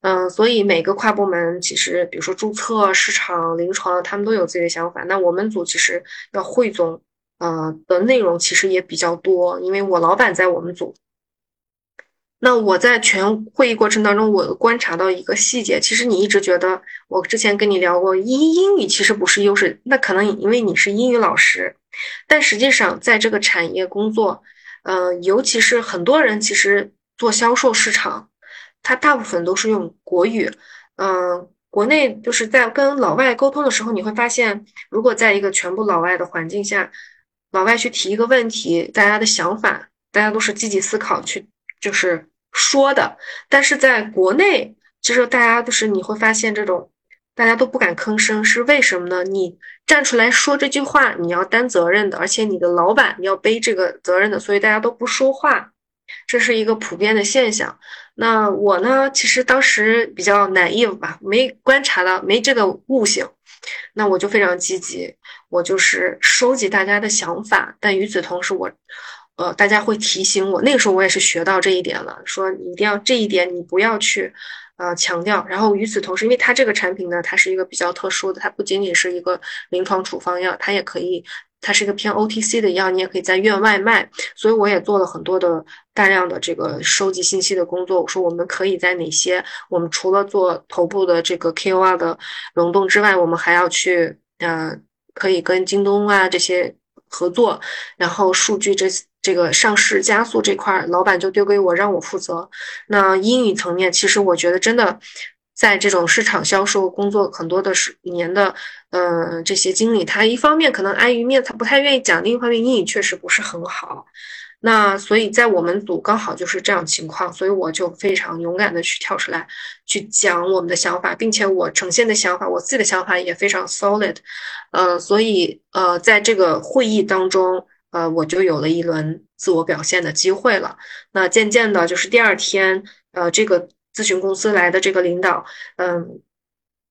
Speaker 2: 嗯，所以每个跨部门其实，比如说注册、市场、临床，他们都有自己的想法。那我们组其实要汇总，呃的内容其实也比较多，因为我老板在我们组。那我在全会议过程当中，我观察到一个细节，其实你一直觉得我之前跟你聊过，英英语其实不是优势，那可能因为你是英语老师。但实际上，在这个产业工作，嗯，尤其是很多人其实做销售市场，他大部分都是用国语。嗯，国内就是在跟老外沟通的时候，你会发现，如果在一个全部老外的环境下，老外去提一个问题，大家的想法，大家都是积极思考去就是说的。但是在国内，其实大家都是你会发现这种。大家都不敢吭声，是为什么呢？你站出来说这句话，你要担责任的，而且你的老板要背这个责任的，所以大家都不说话，这是一个普遍的现象。那我呢，其实当时比较 naive 吧，没观察到，没这个悟性，那我就非常积极，我就是收集大家的想法，但与此同时，我，呃，大家会提醒我，那个时候我也是学到这一点了，说你一定要这一点，你不要去。呃，强调，然后与此同时，因为它这个产品呢，它是一个比较特殊的，它不仅仅是一个临床处方药，它也可以，它是一个偏 OTC 的药，你也可以在院外卖，所以我也做了很多的大量的这个收集信息的工作。我说我们可以在哪些，我们除了做头部的这个 KOL 的溶洞之外，我们还要去，呃，可以跟京东啊这些合作，然后数据这些。这个上市加速这块，老板就丢给我，让我负责。那英语层面，其实我觉得真的，在这种市场销售工作很多的十年的，嗯，这些经理，他一方面可能碍于面子，他不太愿意讲；另一方面，英语确实不是很好。那所以在我们组刚好就是这样情况，所以我就非常勇敢的去跳出来，去讲我们的想法，并且我呈现的想法，我自己的想法也非常 solid，呃，所以呃，在这个会议当中，呃，我就有了一轮自我表现的机会了。那渐渐的，就是第二天，呃，这个咨询公司来的这个领导，嗯，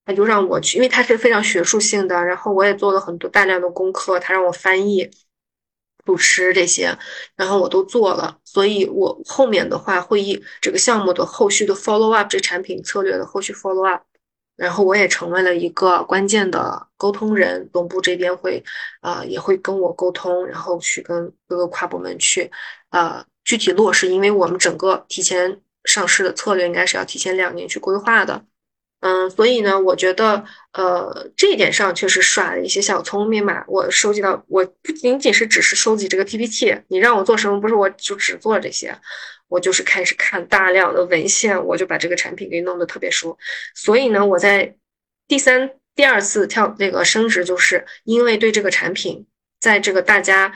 Speaker 2: 他就让我去，因为他是非常学术性的，然后我也做了很多大量的功课，他让我翻译。主持这些，然后我都做了，所以我后面的话，会议这个项目的后续的 follow up，这产品策略的后续 follow up，然后我也成为了一个关键的沟通人，总部这边会，呃，也会跟我沟通，然后去跟各个跨部门去，呃，具体落实，因为我们整个提前上市的策略应该是要提前两年去规划的。嗯，所以呢，我觉得，呃，这一点上确实耍了一些小聪明嘛。我收集到，我不仅仅是只是收集这个 PPT，你让我做什么，不是我就只做这些，我就是开始看大量的文献，我就把这个产品给弄得特别熟。所以呢，我在第三、第二次跳那个升职，就是因为对这个产品，在这个大家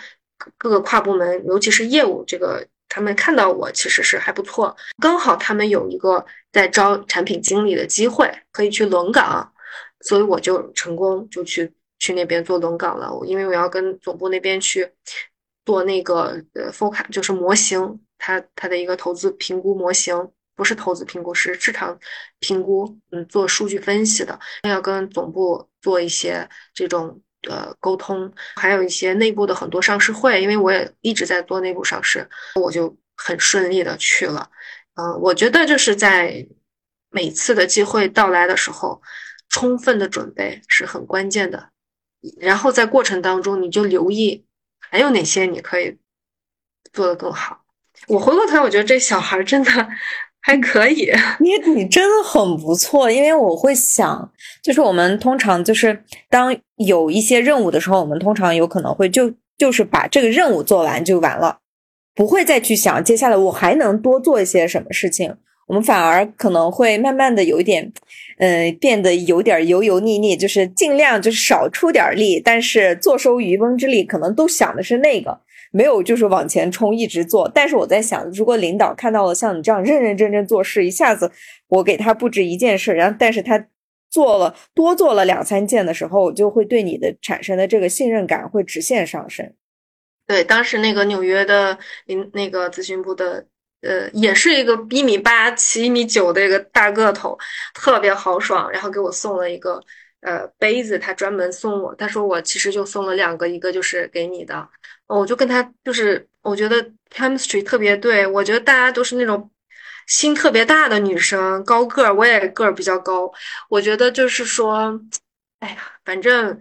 Speaker 2: 各个跨部门，尤其是业务这个。他们看到我其实是还不错，刚好他们有一个在招产品经理的机会，可以去轮岗，所以我就成功就去去那边做轮岗了。因为我要跟总部那边去做那个呃 f o c a 就是模型，它它的一个投资评估模型，不是投资评估，是市场评估，嗯，做数据分析的，要跟总部做一些这种。呃，沟通还有一些内部的很多上市会，因为我也一直在做内部上市，我就很顺利的去了。嗯，我觉得就是在每次的机会到来的时候，充分的准备是很关键的。然后在过程当中，你就留意还有哪些你可以做得更好。我回过头，我觉得这小孩真的。还可以，
Speaker 1: 你你真的很不错，因为我会想，就是我们通常就是当有一些任务的时候，我们通常有可能会就就是把这个任务做完就完了，不会再去想接下来我还能多做一些什么事情，我们反而可能会慢慢的有一点，嗯，变得有点油油腻腻，就是尽量就是少出点力，但是坐收渔翁之利，可能都想的是那个。没有，就是往前冲，一直做。但是我在想，如果领导看到了像你这样认认真真做事，一下子我给他布置一件事，然后但是他做了多做了两三件的时候，我就会对你的产生的这个信任感会直线上升。
Speaker 2: 对，当时那个纽约的领那个咨询部的，呃，也是一个一米八七、一米九的一个大个头，特别豪爽，然后给我送了一个呃杯子，他专门送我，他说我其实就送了两个，一个就是给你的。我就跟他就是，我觉得 chemistry 特别对，我觉得大家都是那种心特别大的女生，高个儿，我也个儿比较高，我觉得就是说，哎呀，反正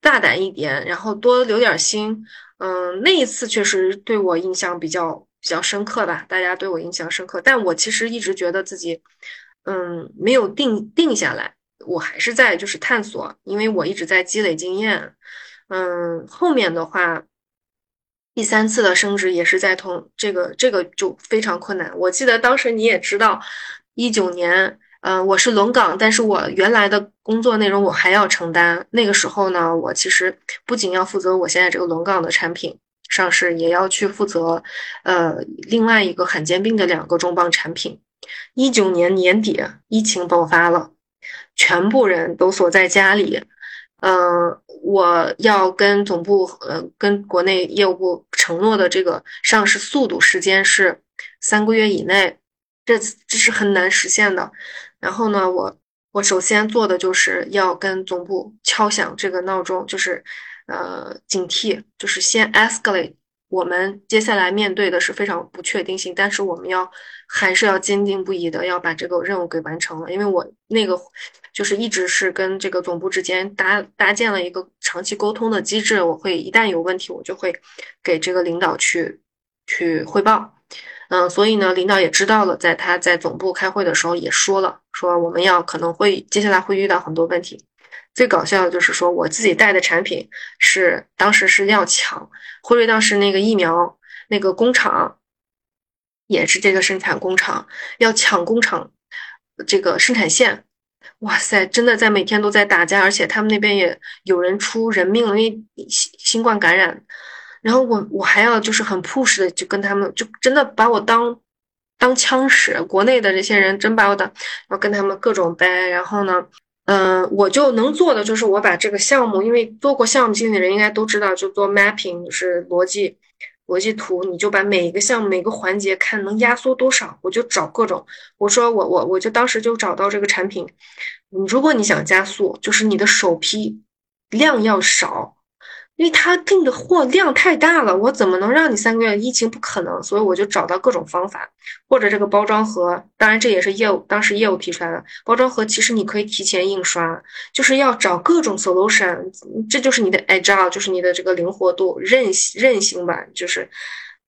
Speaker 2: 大胆一点，然后多留点心，嗯，那一次确实对我印象比较比较深刻吧，大家对我印象深刻，但我其实一直觉得自己，嗯，没有定定下来，我还是在就是探索，因为我一直在积累经验，嗯，后面的话。第三次的升职也是在同这个这个就非常困难。我记得当时你也知道，一九年，嗯，我是轮岗，但是我原来的工作内容我还要承担。那个时候呢，我其实不仅要负责我现在这个轮岗的产品上市，也要去负责，呃，另外一个罕见病的两个重磅产品。一九年年底，疫情爆发了，全部人都锁在家里。嗯，我要跟总部，呃，跟国内业务部承诺的这个上市速度时间是三个月以内，这这是很难实现的。然后呢，我我首先做的就是要跟总部敲响这个闹钟，就是呃警惕，就是先 escalate。我们接下来面对的是非常不确定性，但是我们要还是要坚定不移的要把这个任务给完成了，因为我那个就是一直是跟这个总部之间搭搭建了一个长期沟通的机制，我会一旦有问题，我就会给这个领导去去汇报，嗯，所以呢，领导也知道了，在他在总部开会的时候也说了，说我们要可能会接下来会遇到很多问题。最搞笑的就是说，我自己带的产品是当时是要抢辉瑞，当时那个疫苗那个工厂也是这个生产工厂要抢工厂这个生产线，哇塞，真的在每天都在打架，而且他们那边也有人出人命了，因为新新冠感染，然后我我还要就是很 push 的就跟他们就真的把我当当枪使，国内的这些人真把我当要跟他们各种掰，然后呢，嗯，我就能做的就是我把这个项目，因为做过项目经理的人应该都知道，就做 mapping 就是逻辑。逻辑图，你就把每一个项目每个环节看能压缩多少，我就找各种。我说我我我就当时就找到这个产品，你如果你想加速，就是你的首批量要少。因为他订的货量太大了，我怎么能让你三个月？疫情不可能，所以我就找到各种方法，或者这个包装盒，当然这也是业务当时业务提出来的。包装盒其实你可以提前印刷，就是要找各种 solution，这就是你的 agile，就是你的这个灵活度、韧韧性吧，就是，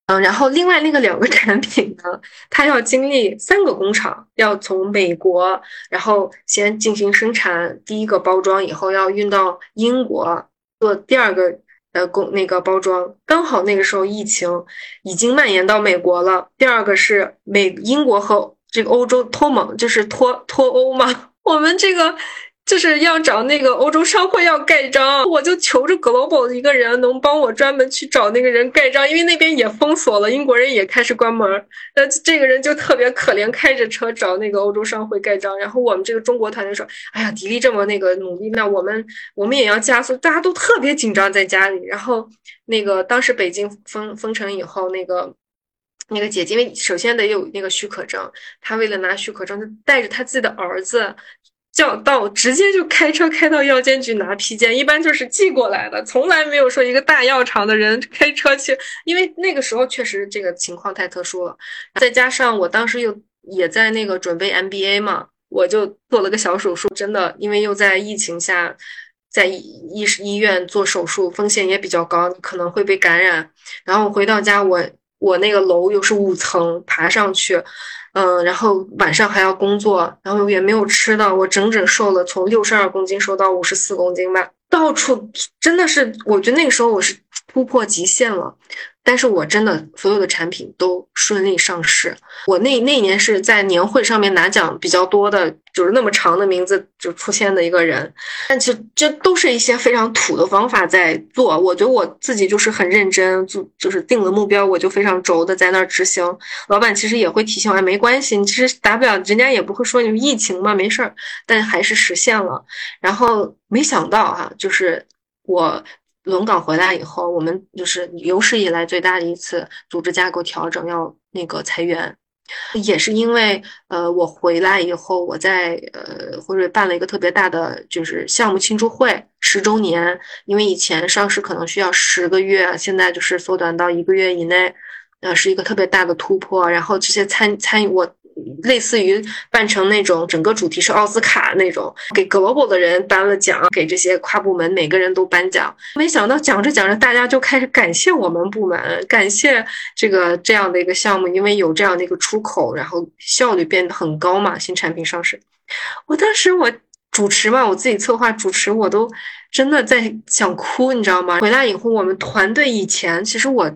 Speaker 2: 嗯，然后另外那个两个产品呢，它要经历三个工厂，要从美国，然后先进行生产第一个包装，以后要运到英国。做第二个呃工那个包装，刚好那个时候疫情已经蔓延到美国了。第二个是美英国和这个欧洲脱盟，就是脱脱欧嘛。我们这个。就是要找那个欧洲商会要盖章，我就求着 Global 一个人能帮我专门去找那个人盖章，因为那边也封锁了，英国人也开始关门。那这个人就特别可怜，开着车找那个欧洲商会盖章。然后我们这个中国团队说：“哎呀，迪丽这么那个努力，那我们我们也要加速。”大家都特别紧张在家里。然后那个当时北京封封城以后，那个那个姐姐，因为首先得有那个许可证，她为了拿许可证，就带着她自己的儿子。叫到直接就开车开到药监局拿批件，一般就是寄过来的，从来没有说一个大药厂的人开车去，因为那个时候确实这个情况太特殊了。再加上我当时又也在那个准备 MBA 嘛，我就做了个小手术，真的，因为又在疫情下，在医医医院做手术，风险也比较高，可能会被感染。然后回到家，我我那个楼又是五层，爬上去。嗯，然后晚上还要工作，然后也没有吃的，我整整瘦了，从六十二公斤瘦到五十四公斤吧，到处真的是，我觉得那个时候我是突破极限了。但是我真的所有的产品都顺利上市。我那那年是在年会上面拿奖比较多的，就是那么长的名字就出现的一个人。但其实这都是一些非常土的方法在做。我觉得我自己就是很认真，就就是定了目标，我就非常轴的在那儿执行。老板其实也会提醒我，没关系，你其实达不了，人家也不会说你疫情嘛，没事儿。但还是实现了。然后没想到哈，就是我。轮岗回来以后，我们就是有史以来最大的一次组织架构调整，要那个裁员，也是因为呃，我回来以后，我在呃辉瑞办了一个特别大的就是项目庆祝会，十周年，因为以前上市可能需要十个月，现在就是缩短到一个月以内，呃，是一个特别大的突破。然后这些参参与我。类似于办成那种整个主题是奥斯卡那种，给 global 的人颁了奖，给这些跨部门每个人都颁奖。没想到讲着讲着，大家就开始感谢我们部门，感谢这个这样的一个项目，因为有这样的一个出口，然后效率变得很高嘛。新产品上市，我当时我主持嘛，我自己策划主持，我都真的在想哭，你知道吗？回来以后，我们团队以前其实我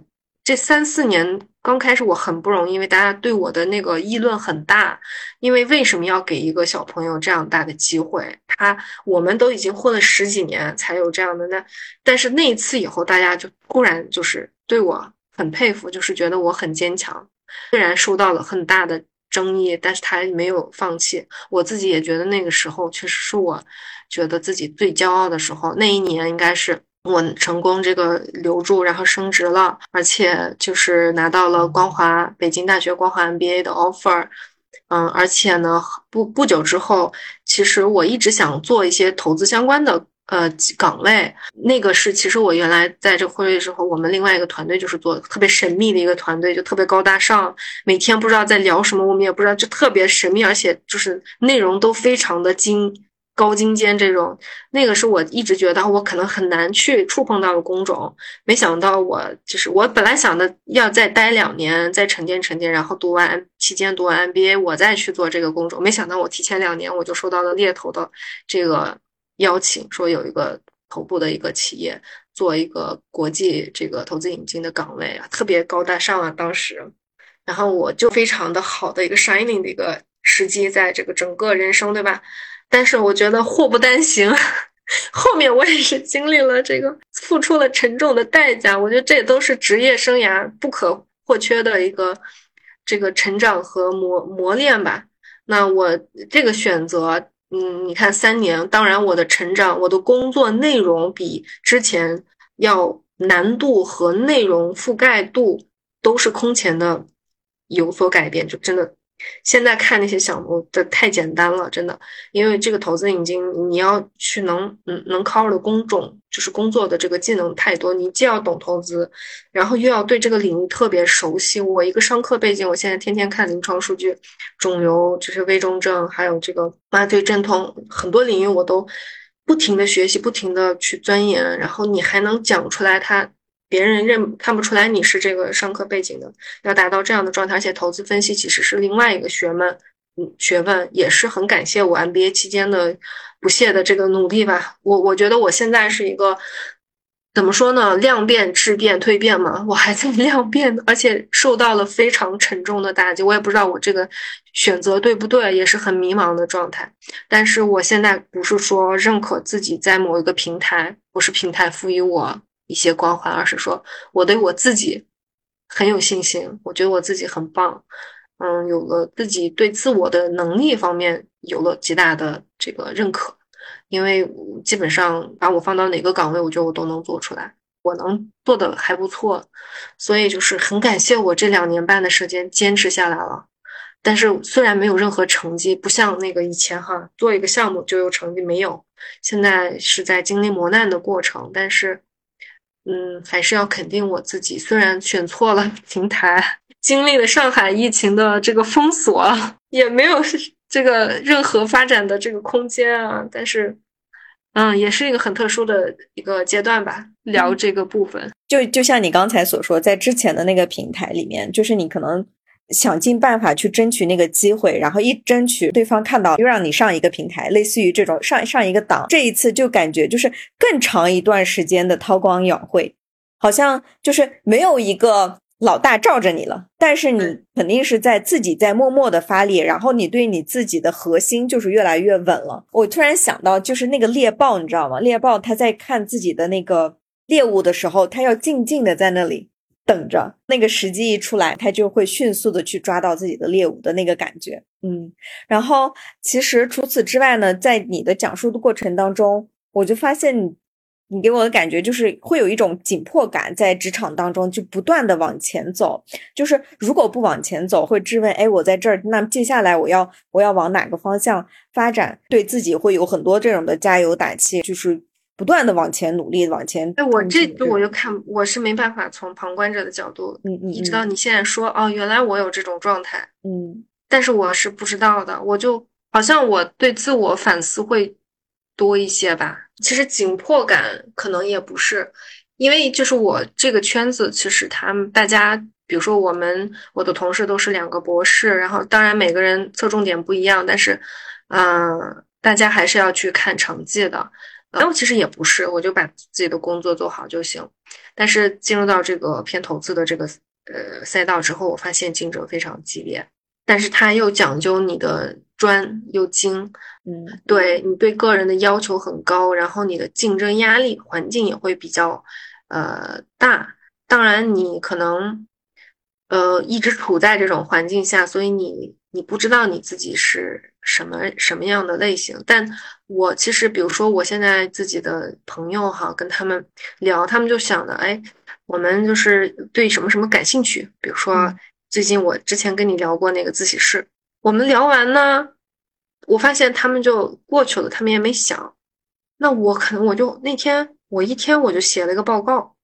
Speaker 2: 这三四年。刚开始我很不容易，因为大家对我的那个议论很大。因为为什么要给一个小朋友这样大的机会？他我们都已经混了十几年才有这样的那，但是那一次以后，大家就突然就是对我很佩服，就是觉得我很坚强。虽然受到了很大的争议，但是他没有放弃。我自己也觉得那个时候确实是我觉得自己最骄傲的时候。那一年应该是。我成功这个留住，然后升职了，而且就是拿到了光华北京大学光华 MBA 的 offer，嗯，而且呢，不不久之后，其实我一直想做一些投资相关的呃岗位，那个是其实我原来在这会议时候，我们另外一个团队就是做特别神秘的一个团队，就特别高大上，每天不知道在聊什么，我们也不知道，就特别神秘，而且就是内容都非常的精。高精尖这种，那个是我一直觉得我可能很难去触碰到的工种。没想到我就是我本来想的要再待两年，再沉淀沉淀，然后读完期间读完 MBA，我再去做这个工种。没想到我提前两年我就收到了猎头的这个邀请，说有一个头部的一个企业做一个国际这个投资引进的岗位啊，特别高大上啊，当时，然后我就非常的好的一个 shining 的一个时机，在这个整个人生，对吧？但是我觉得祸不单行，后面我也是经历了这个，付出了沉重的代价。我觉得这都是职业生涯不可或缺的一个这个成长和磨磨练吧。那我这个选择，嗯，你看三年，当然我的成长，我的工作内容比之前要难度和内容覆盖度都是空前的有所改变，就真的。现在看那些项目的太简单了，真的，因为这个投资引进，你要去能嗯能 cover 的工种，就是工作的这个技能太多，你既要懂投资，然后又要对这个领域特别熟悉。我一个商科背景，我现在天天看临床数据，肿瘤就是危重症，还有这个麻醉镇痛，很多领域我都不停的学习，不停的去钻研，然后你还能讲出来它。别人认看不出来你是这个商科背景的，要达到这样的状态，而且投资分析其实是另外一个学问，嗯，学问也是很感谢我 MBA 期间的不懈的这个努力吧。我我觉得我现在是一个怎么说呢？量变、质变、蜕变嘛，我还在 量变，而且受到了非常沉重的打击。我也不知道我这个选择对不对，也是很迷茫的状态。但是我现在不是说认可自己在某一个平台，不是平台赋予我。一些光环，而是说我对我自己很有信心，我觉得我自己很棒，嗯，有了自己对自我的能力方面有了极大的这个认可，因为基本上把我放到哪个岗位，我觉得我都能做出来，我能做的还不错，所以就是很感谢我这两年半的时间坚持下来了。但是虽然没有任何成绩，不像那个以前哈，做一个项目就有成绩，没有，现在是在经历磨难的过程，但是。嗯，还是要肯定我自己。虽然选错了 平台，经历了上海疫情的这个封锁，也没有这个任何发展的这个空间啊。但是，嗯，也是一个很特殊的一个阶段吧。聊这个部分，
Speaker 1: 就就像你刚才所说，在之前的那个平台里面，就是你可能。想尽办法去争取那个机会，然后一争取，对方看到又让你上一个平台，类似于这种上上一个档。这一次就感觉就是更长一段时间的韬光养晦，好像就是没有一个老大罩着你了。但是你肯定是在自己在默默的发力，然后你对你自己的核心就是越来越稳了。我突然想到，就是那个猎豹，你知道吗？猎豹它在看自己的那个猎物的时候，它要静静的在那里。等着那个时机一出来，他就会迅速的去抓到自己的猎物的那个感觉，嗯。然后其实除此之外呢，在你的讲述的过程当中，我就发现你，你给我的感觉就是会有一种紧迫感，在职场当中就不断的往前走，就是如果不往前走，会质问，哎，我在这儿，那接下来我要我要往哪个方向发展？对自己会有很多这种的加油打气，就是。不断的往前努力，往前。
Speaker 2: 哎，我这我就看，我是没办法从旁观者的角度，
Speaker 1: 嗯嗯，
Speaker 2: 你知道你现在说哦，原来我有这种状态，
Speaker 1: 嗯，
Speaker 2: 但是我是不知道的，我就好像我对自我反思会多一些吧。其实紧迫感可能也不是，因为就是我这个圈子，其实他们大家，比如说我们我的同事都是两个博士，然后当然每个人侧重点不一样，但是，嗯，大家还是要去看成绩的。但我其实也不是，我就把自己的工作做好就行。但是进入到这个偏投资的这个呃赛道之后，我发现竞争非常激烈，但是它又讲究你的专又精，
Speaker 1: 嗯，
Speaker 2: 对你对个人的要求很高，然后你的竞争压力环境也会比较呃大。当然，你可能呃一直处在这种环境下，所以你你不知道你自己是。什么什么样的类型？但我其实，比如说，我现在自己的朋友哈，跟他们聊，他们就想的，哎，我们就是对什么什么感兴趣。比如说，最近我之前跟你聊过那个自习室，我们聊完呢，我发现他们就过去了，他们也没想。那我可能我就那天我一天我就写了一个报告，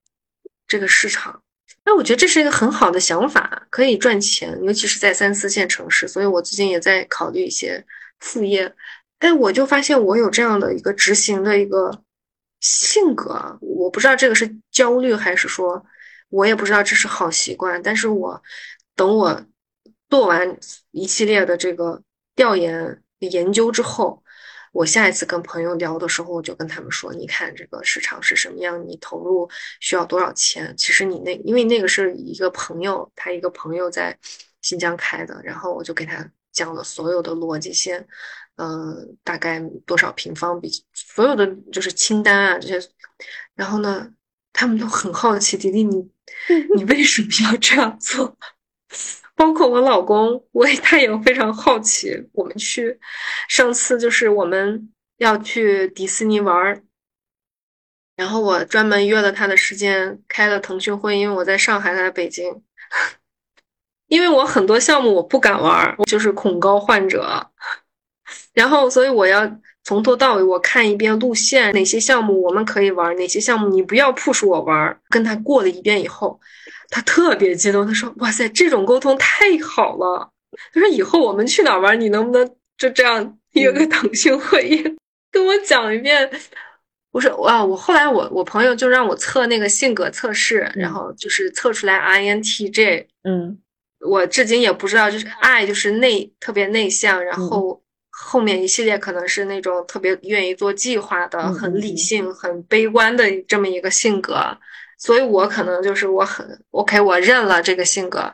Speaker 2: 这个市场。那我觉得这是一个很好的想法，可以赚钱，尤其是在三四线城市。所以我最近也在考虑一些副业。哎，我就发现我有这样的一个执行的一个性格，我不知道这个是焦虑还是说，我也不知道这是好习惯。但是我等我做完一系列的这个调研研究之后。我下一次跟朋友聊的时候，我就跟他们说：“你看这个市场是什么样，你投入需要多少钱？其实你那，因为那个是一个朋友，他一个朋友在新疆开的，然后我就给他讲了所有的逻辑线。嗯，大概多少平方比所有的就是清单啊这些，然后呢，他们都很好奇，迪迪你你 为什么要这样做？包括我老公，我也他也非常好奇。我们去上次就是我们要去迪士尼玩儿，然后我专门约了他的时间，开了腾讯会，因为我在上海，他在北京。因为我很多项目我不敢玩，我就是恐高患者。然后，所以我要从头到尾我看一遍路线，哪些项目我们可以玩，哪些项目你不要 push 我玩。跟他过了一遍以后，他特别激动，他说：“哇塞，这种沟通太好了。”他说：“以后我们去哪玩，你能不能就这样约个腾讯会议，跟我讲一遍？”我说：“哇，我后来我我朋友就让我测那个性格测试，然后就是测出来 INTJ，
Speaker 1: 嗯，
Speaker 2: 我至今也不知道，就是 I 就是内特别内向，然后。”后面一系列可能是那种特别愿意做计划的、很理性、很悲观的这么一个性格，所以我可能就是我很 OK，我认了这个性格。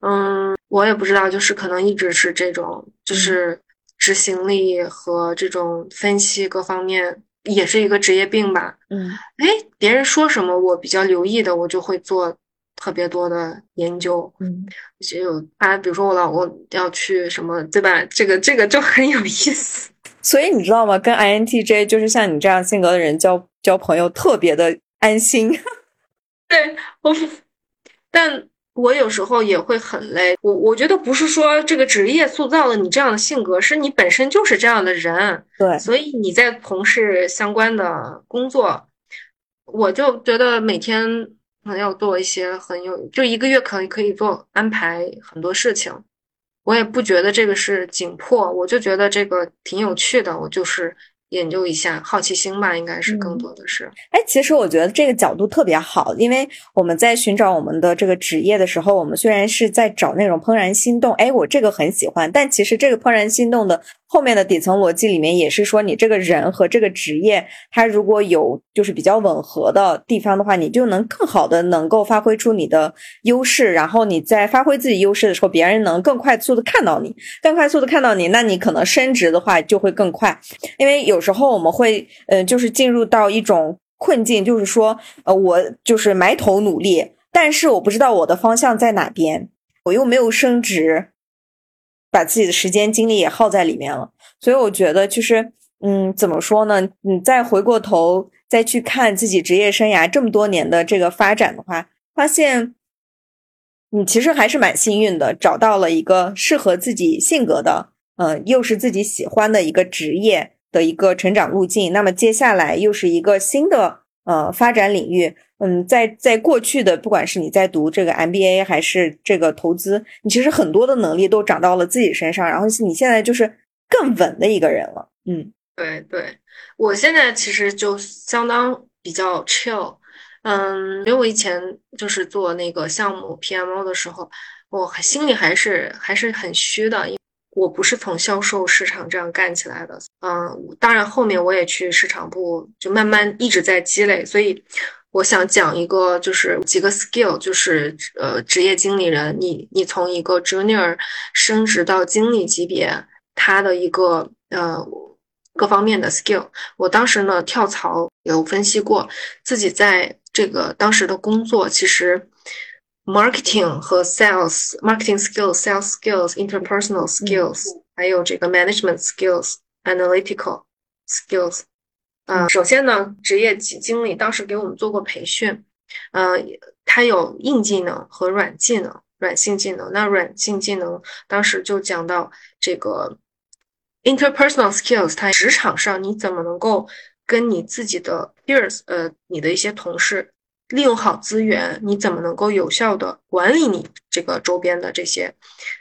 Speaker 2: 嗯，我也不知道，就是可能一直是这种，就是执行力和这种分析各方面也是一个职业病吧。
Speaker 1: 嗯，
Speaker 2: 哎，别人说什么我比较留意的，我就会做。特别多的研究，
Speaker 1: 嗯，
Speaker 2: 就有他，比如说我老公要去什么，对吧？这个这个就很有意思。
Speaker 1: 所以你知道吗？跟 INTJ 就是像你这样性格的人交交朋友特别的安心。
Speaker 2: 对我，但我有时候也会很累。我我觉得不是说这个职业塑造了你这样的性格，是你本身就是这样的人。
Speaker 1: 对，
Speaker 2: 所以你在从事相关的工作，我就觉得每天。可能要做一些很有，就一个月可能可以做安排很多事情，我也不觉得这个是紧迫，我就觉得这个挺有趣的，我就是研究一下，好奇心吧，应该是更多的是。
Speaker 1: 哎，其实我觉得这个角度特别好，因为我们在寻找我们的这个职业的时候，我们虽然是在找那种怦然心动，哎，我这个很喜欢，但其实这个怦然心动的。后面的底层逻辑里面也是说，你这个人和这个职业，它如果有就是比较吻合的地方的话，你就能更好的能够发挥出你的优势，然后你在发挥自己优势的时候，别人能更快速的看到你，更快速的看到你，那你可能升职的话就会更快。因为有时候我们会，呃，就是进入到一种困境，就是说，呃，我就是埋头努力，但是我不知道我的方向在哪边，我又没有升职。把自己的时间精力也耗在里面了，所以我觉得就是，嗯，怎么说呢？你再回过头再去看自己职业生涯这么多年的这个发展的话，发现你其实还是蛮幸运的，找到了一个适合自己性格的，嗯，又是自己喜欢的一个职业的一个成长路径。那么接下来又是一个新的呃发展领域。嗯，在在过去的，不管是你在读这个 MBA 还是这个投资，你其实很多的能力都长到了自己身上，然后你现在就是更稳的一个人了。嗯，
Speaker 2: 对对，我现在其实就相当比较 chill，嗯，因为我以前就是做那个项目 PMO 的时候，我心里还是还是很虚的，因我不是从销售市场这样干起来的。嗯，当然后面我也去市场部，就慢慢一直在积累，所以。我想讲一个，就是几个 skill，就是呃，职业经理人，你你从一个 junior 升职到经理级别，他的一个呃各方面的 skill。我当时呢跳槽有分析过，自己在这个当时的工作，其实 marketing 和 sales，marketing skills，sales skills，interpersonal skills，还有这个 management skills，analytical skills。嗯，首先呢，职业经经理当时给我们做过培训，呃，他有硬技能和软技能，软性技能。那软性技能当时就讲到这个 interpersonal skills，它职场上你怎么能够跟你自己的 peers，呃，你的一些同事利用好资源，你怎么能够有效的管理你这个周边的这些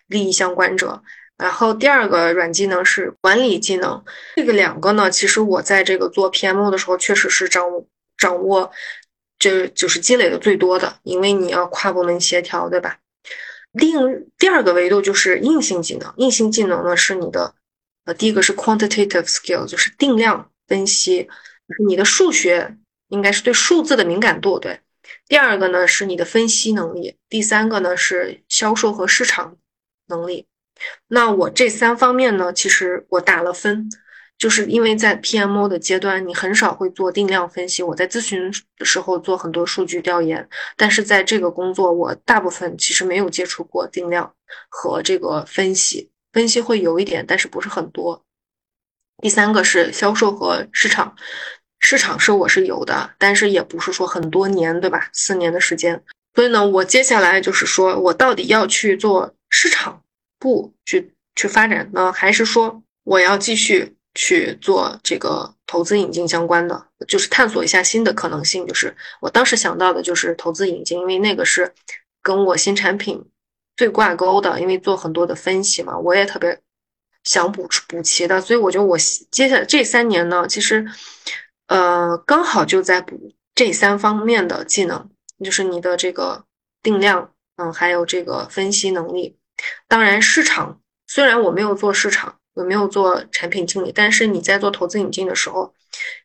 Speaker 2: 利益相关者。然后第二个软技能是管理技能，这个两个呢，其实我在这个做 PMO 的时候，确实是掌握掌握，这就是积累的最多的，因为你要跨部门协调，对吧？另第二个维度就是硬性技能，硬性技能呢是你的，呃，第一个是 quantitative skill，就是定量分析，你的数学应该是对数字的敏感度，对。第二个呢是你的分析能力，第三个呢是销售和市场能力。那我这三方面呢，其实我打了分，就是因为在 PMO 的阶段，你很少会做定量分析。我在咨询的时候做很多数据调研，但是在这个工作，我大部分其实没有接触过定量和这个分析，分析会有一点，但是不是很多。第三个是销售和市场，市场是我是有的，但是也不是说很多年，对吧？四年的时间，所以呢，我接下来就是说我到底要去做市场。部去去发展呢，还是说我要继续去做这个投资引进相关的，就是探索一下新的可能性。就是我当时想到的就是投资引进，因为那个是跟我新产品最挂钩的，因为做很多的分析嘛，我也特别想补补齐的，所以我觉得我接下来这三年呢，其实呃刚好就在补这三方面的技能，就是你的这个定量，嗯，还有这个分析能力。当然，市场虽然我没有做市场，我没有做产品经理，但是你在做投资引进的时候，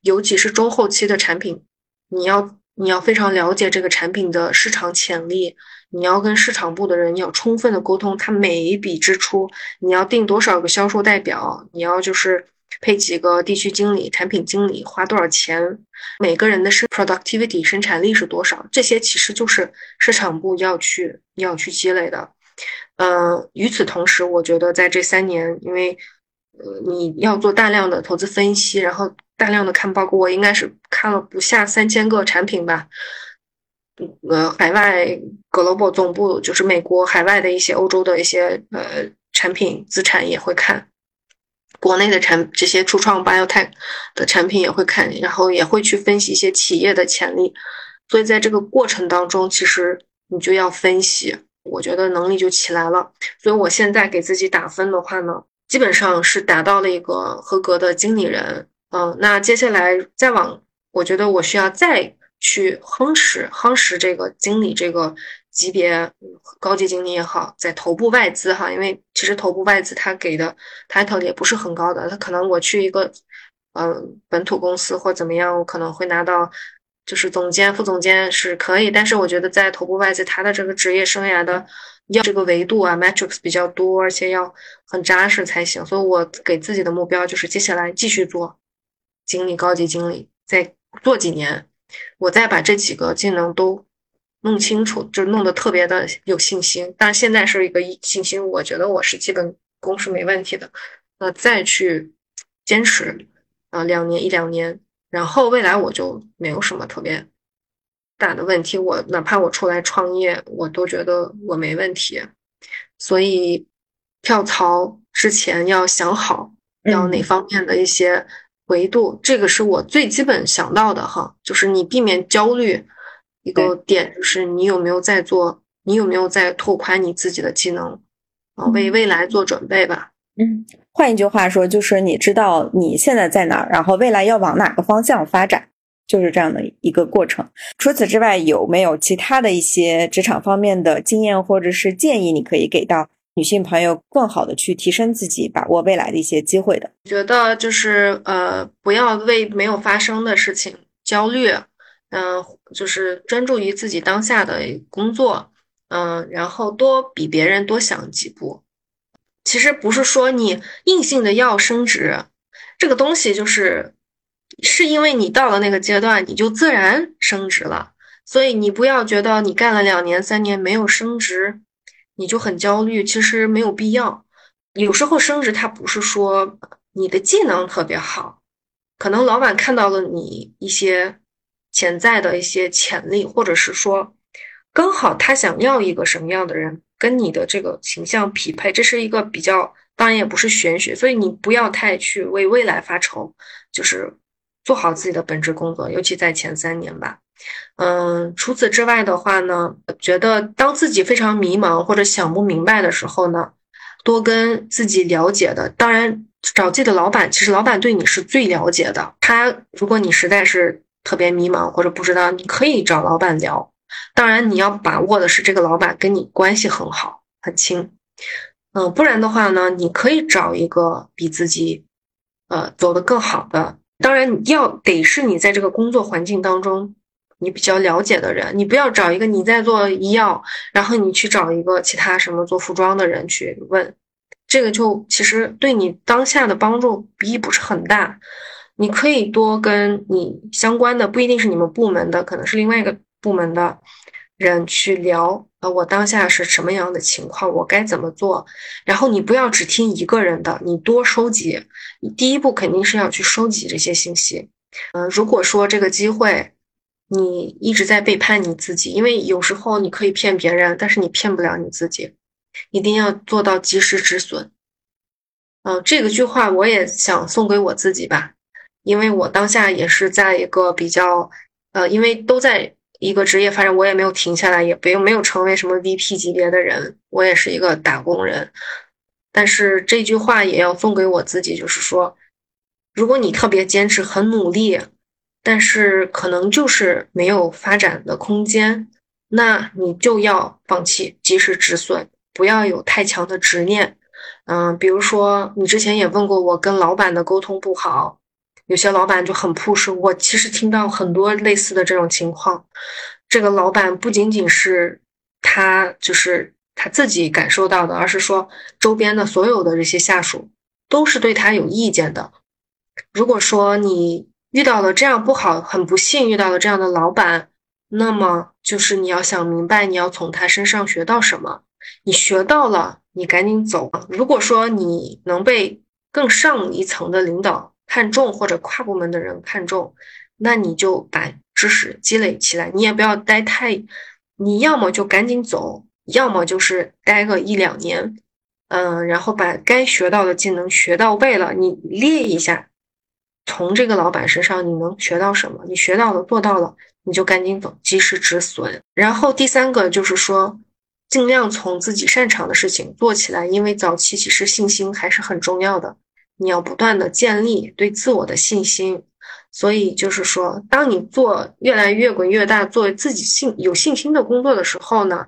Speaker 2: 尤其是中后期的产品，你要你要非常了解这个产品的市场潜力，你要跟市场部的人要充分的沟通，他每一笔支出，你要定多少个销售代表，你要就是配几个地区经理、产品经理，花多少钱，每个人的生 productivity 生产力是多少，这些其实就是市场部要去要去积累的。嗯，与此同时，我觉得在这三年，因为呃你要做大量的投资分析，然后大量的看报告，我应该是看了不下三千个产品吧。呃，海外 global 总部就是美国海外的一些欧洲的一些呃产品资产也会看，国内的产这些初创 biotech 的产品也会看，然后也会去分析一些企业的潜力。所以在这个过程当中，其实你就要分析。我觉得能力就起来了，所以我现在给自己打分的话呢，基本上是达到了一个合格的经理人。嗯，那接下来再往，我觉得我需要再去夯实夯实这个经理这个级别，高级经理也好，在头部外资哈，因为其实头部外资他给的 title 也不是很高的，他可能我去一个嗯本土公司或怎么样，我可能会拿到。就是总监、副总监是可以，但是我觉得在头部外资，他的这个职业生涯的要这个维度啊，metrics 比较多，而且要很扎实才行。所以我给自己的目标就是接下来继续做经理、高级经理，再做几年，我再把这几个技能都弄清楚，就弄得特别的有信心。但现在是一个信心，我觉得我是基本功是没问题的，那再去坚持啊，两年一两年。然后未来我就没有什么特别大的问题，我哪怕我出来创业，我都觉得我没问题。所以跳槽之前要想好要哪方面的一些维度，这个是我最基本想到的哈，就是你避免焦虑一个点，就是你有没有在做，你有没有在拓宽你自己的技能啊，为未来做准备吧。
Speaker 1: 嗯。换一句话说，就是你知道你现在在哪儿，然后未来要往哪个方向发展，就是这样的一个过程。除此之外，有没有其他的一些职场方面的经验或者是建议，你可以给到女性朋友，更好的去提升自己，把握未来的一些机会的？
Speaker 2: 觉得就是呃，不要为没有发生的事情焦虑，嗯，就是专注于自己当下的工作，嗯，然后多比别人多想几步。其实不是说你硬性的要升职，这个东西就是是因为你到了那个阶段，你就自然升职了。所以你不要觉得你干了两年三年没有升职，你就很焦虑。其实没有必要。有时候升职，它不是说你的技能特别好，可能老板看到了你一些潜在的一些潜力，或者是说刚好他想要一个什么样的人。跟你的这个形象匹配，这是一个比较，当然也不是玄学，所以你不要太去为未来发愁，就是做好自己的本职工作，尤其在前三年吧。嗯，除此之外的话呢，觉得当自己非常迷茫或者想不明白的时候呢，多跟自己了解的，当然找自己的老板，其实老板对你是最了解的。他如果你实在是特别迷茫或者不知道，你可以找老板聊。当然，你要把握的是这个老板跟你关系很好、很亲，嗯，不然的话呢，你可以找一个比自己，呃，走得更好的。当然，要得是你在这个工作环境当中你比较了解的人，你不要找一个你在做医药，然后你去找一个其他什么做服装的人去问，这个就其实对你当下的帮助意义不是很大。你可以多跟你相关的，不一定是你们部门的，可能是另外一个部门的人去聊。呃，我当下是什么样的情况，我该怎么做？然后你不要只听一个人的，你多收集。你第一步肯定是要去收集这些信息。嗯，如果说这个机会你一直在背叛你自己，因为有时候你可以骗别人，但是你骗不了你自己，一定要做到及时止损。嗯，这个句话我也想送给我自己吧。因为我当下也是在一个比较，呃，因为都在一个职业发展，我也没有停下来，也不用没有成为什么 VP 级别的人，我也是一个打工人。但是这句话也要送给我自己，就是说，如果你特别坚持、很努力，但是可能就是没有发展的空间，那你就要放弃，及时止损，不要有太强的执念。嗯，比如说你之前也问过我，跟老板的沟通不好。有些老板就很 push，我其实听到很多类似的这种情况。这个老板不仅仅是他就是他自己感受到的，而是说周边的所有的这些下属都是对他有意见的。如果说你遇到了这样不好，很不幸遇到了这样的老板，那么就是你要想明白，你要从他身上学到什么。你学到了，你赶紧走。如果说你能被更上一层的领导，看重或者跨部门的人看重，那你就把知识积累起来。你也不要待太，你要么就赶紧走，要么就是待个一两年，嗯，然后把该学到的技能学到位了，你列一下，从这个老板身上你能学到什么？你学到了，做到了，你就赶紧走，及时止损。然后第三个就是说，尽量从自己擅长的事情做起来，因为早期其实信心还是很重要的。你要不断的建立对自我的信心，所以就是说，当你做越来越滚越大，做自己信有信心的工作的时候呢，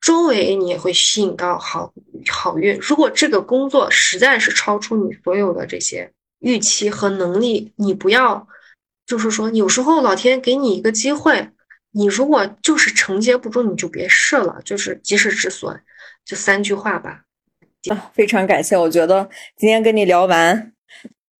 Speaker 2: 周围你也会吸引到好好运。如果这个工作实在是超出你所有的这些预期和能力，你不要，就是说，有时候老天给你一个机会，你如果就是承接不住，你就别试了，就是及时止损，就三句话吧。
Speaker 1: 啊，非常感谢！我觉得今天跟你聊完，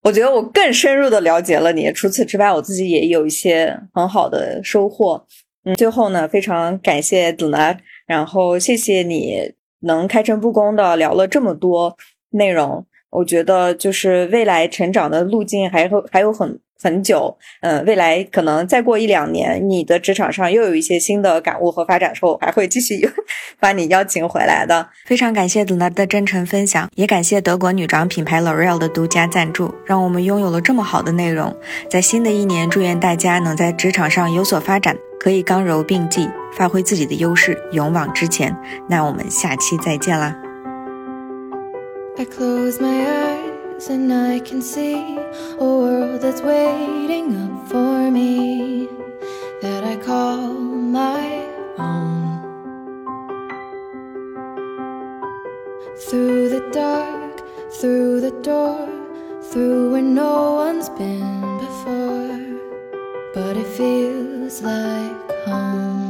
Speaker 1: 我觉得我更深入的了解了你。除此之外，我自己也有一些很好的收获。嗯，最后呢，非常感谢子南然后谢谢你能开诚布公的聊了这么多内容。我觉得就是未来成长的路径还会还有很。很久，嗯，未来可能再过一两年，你的职场上又有一些新的感悟和发展后，还会继续 把你邀请回来的。非常感谢 l 娜的真诚分享，也感谢德国女装品牌 L'Oreal 的独家赞助，让我们拥有了这么好的内容。在新的一年，祝愿大家能在职场上有所发展，可以刚柔并济，发挥自己的优势，勇往直前。那我们下期再见啦！and I can see a world that's waiting up for me that I call my own. Through the dark, through the door, through where no one's been before, but it feels like home.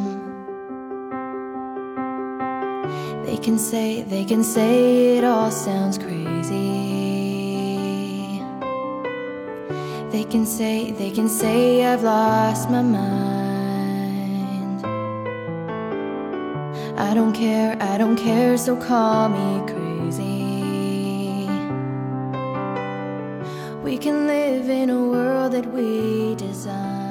Speaker 1: They can say, they can say it all sounds crazy. They can say, they can say I've lost my mind. I don't care, I don't care, so call me crazy. We can live in a world that we design.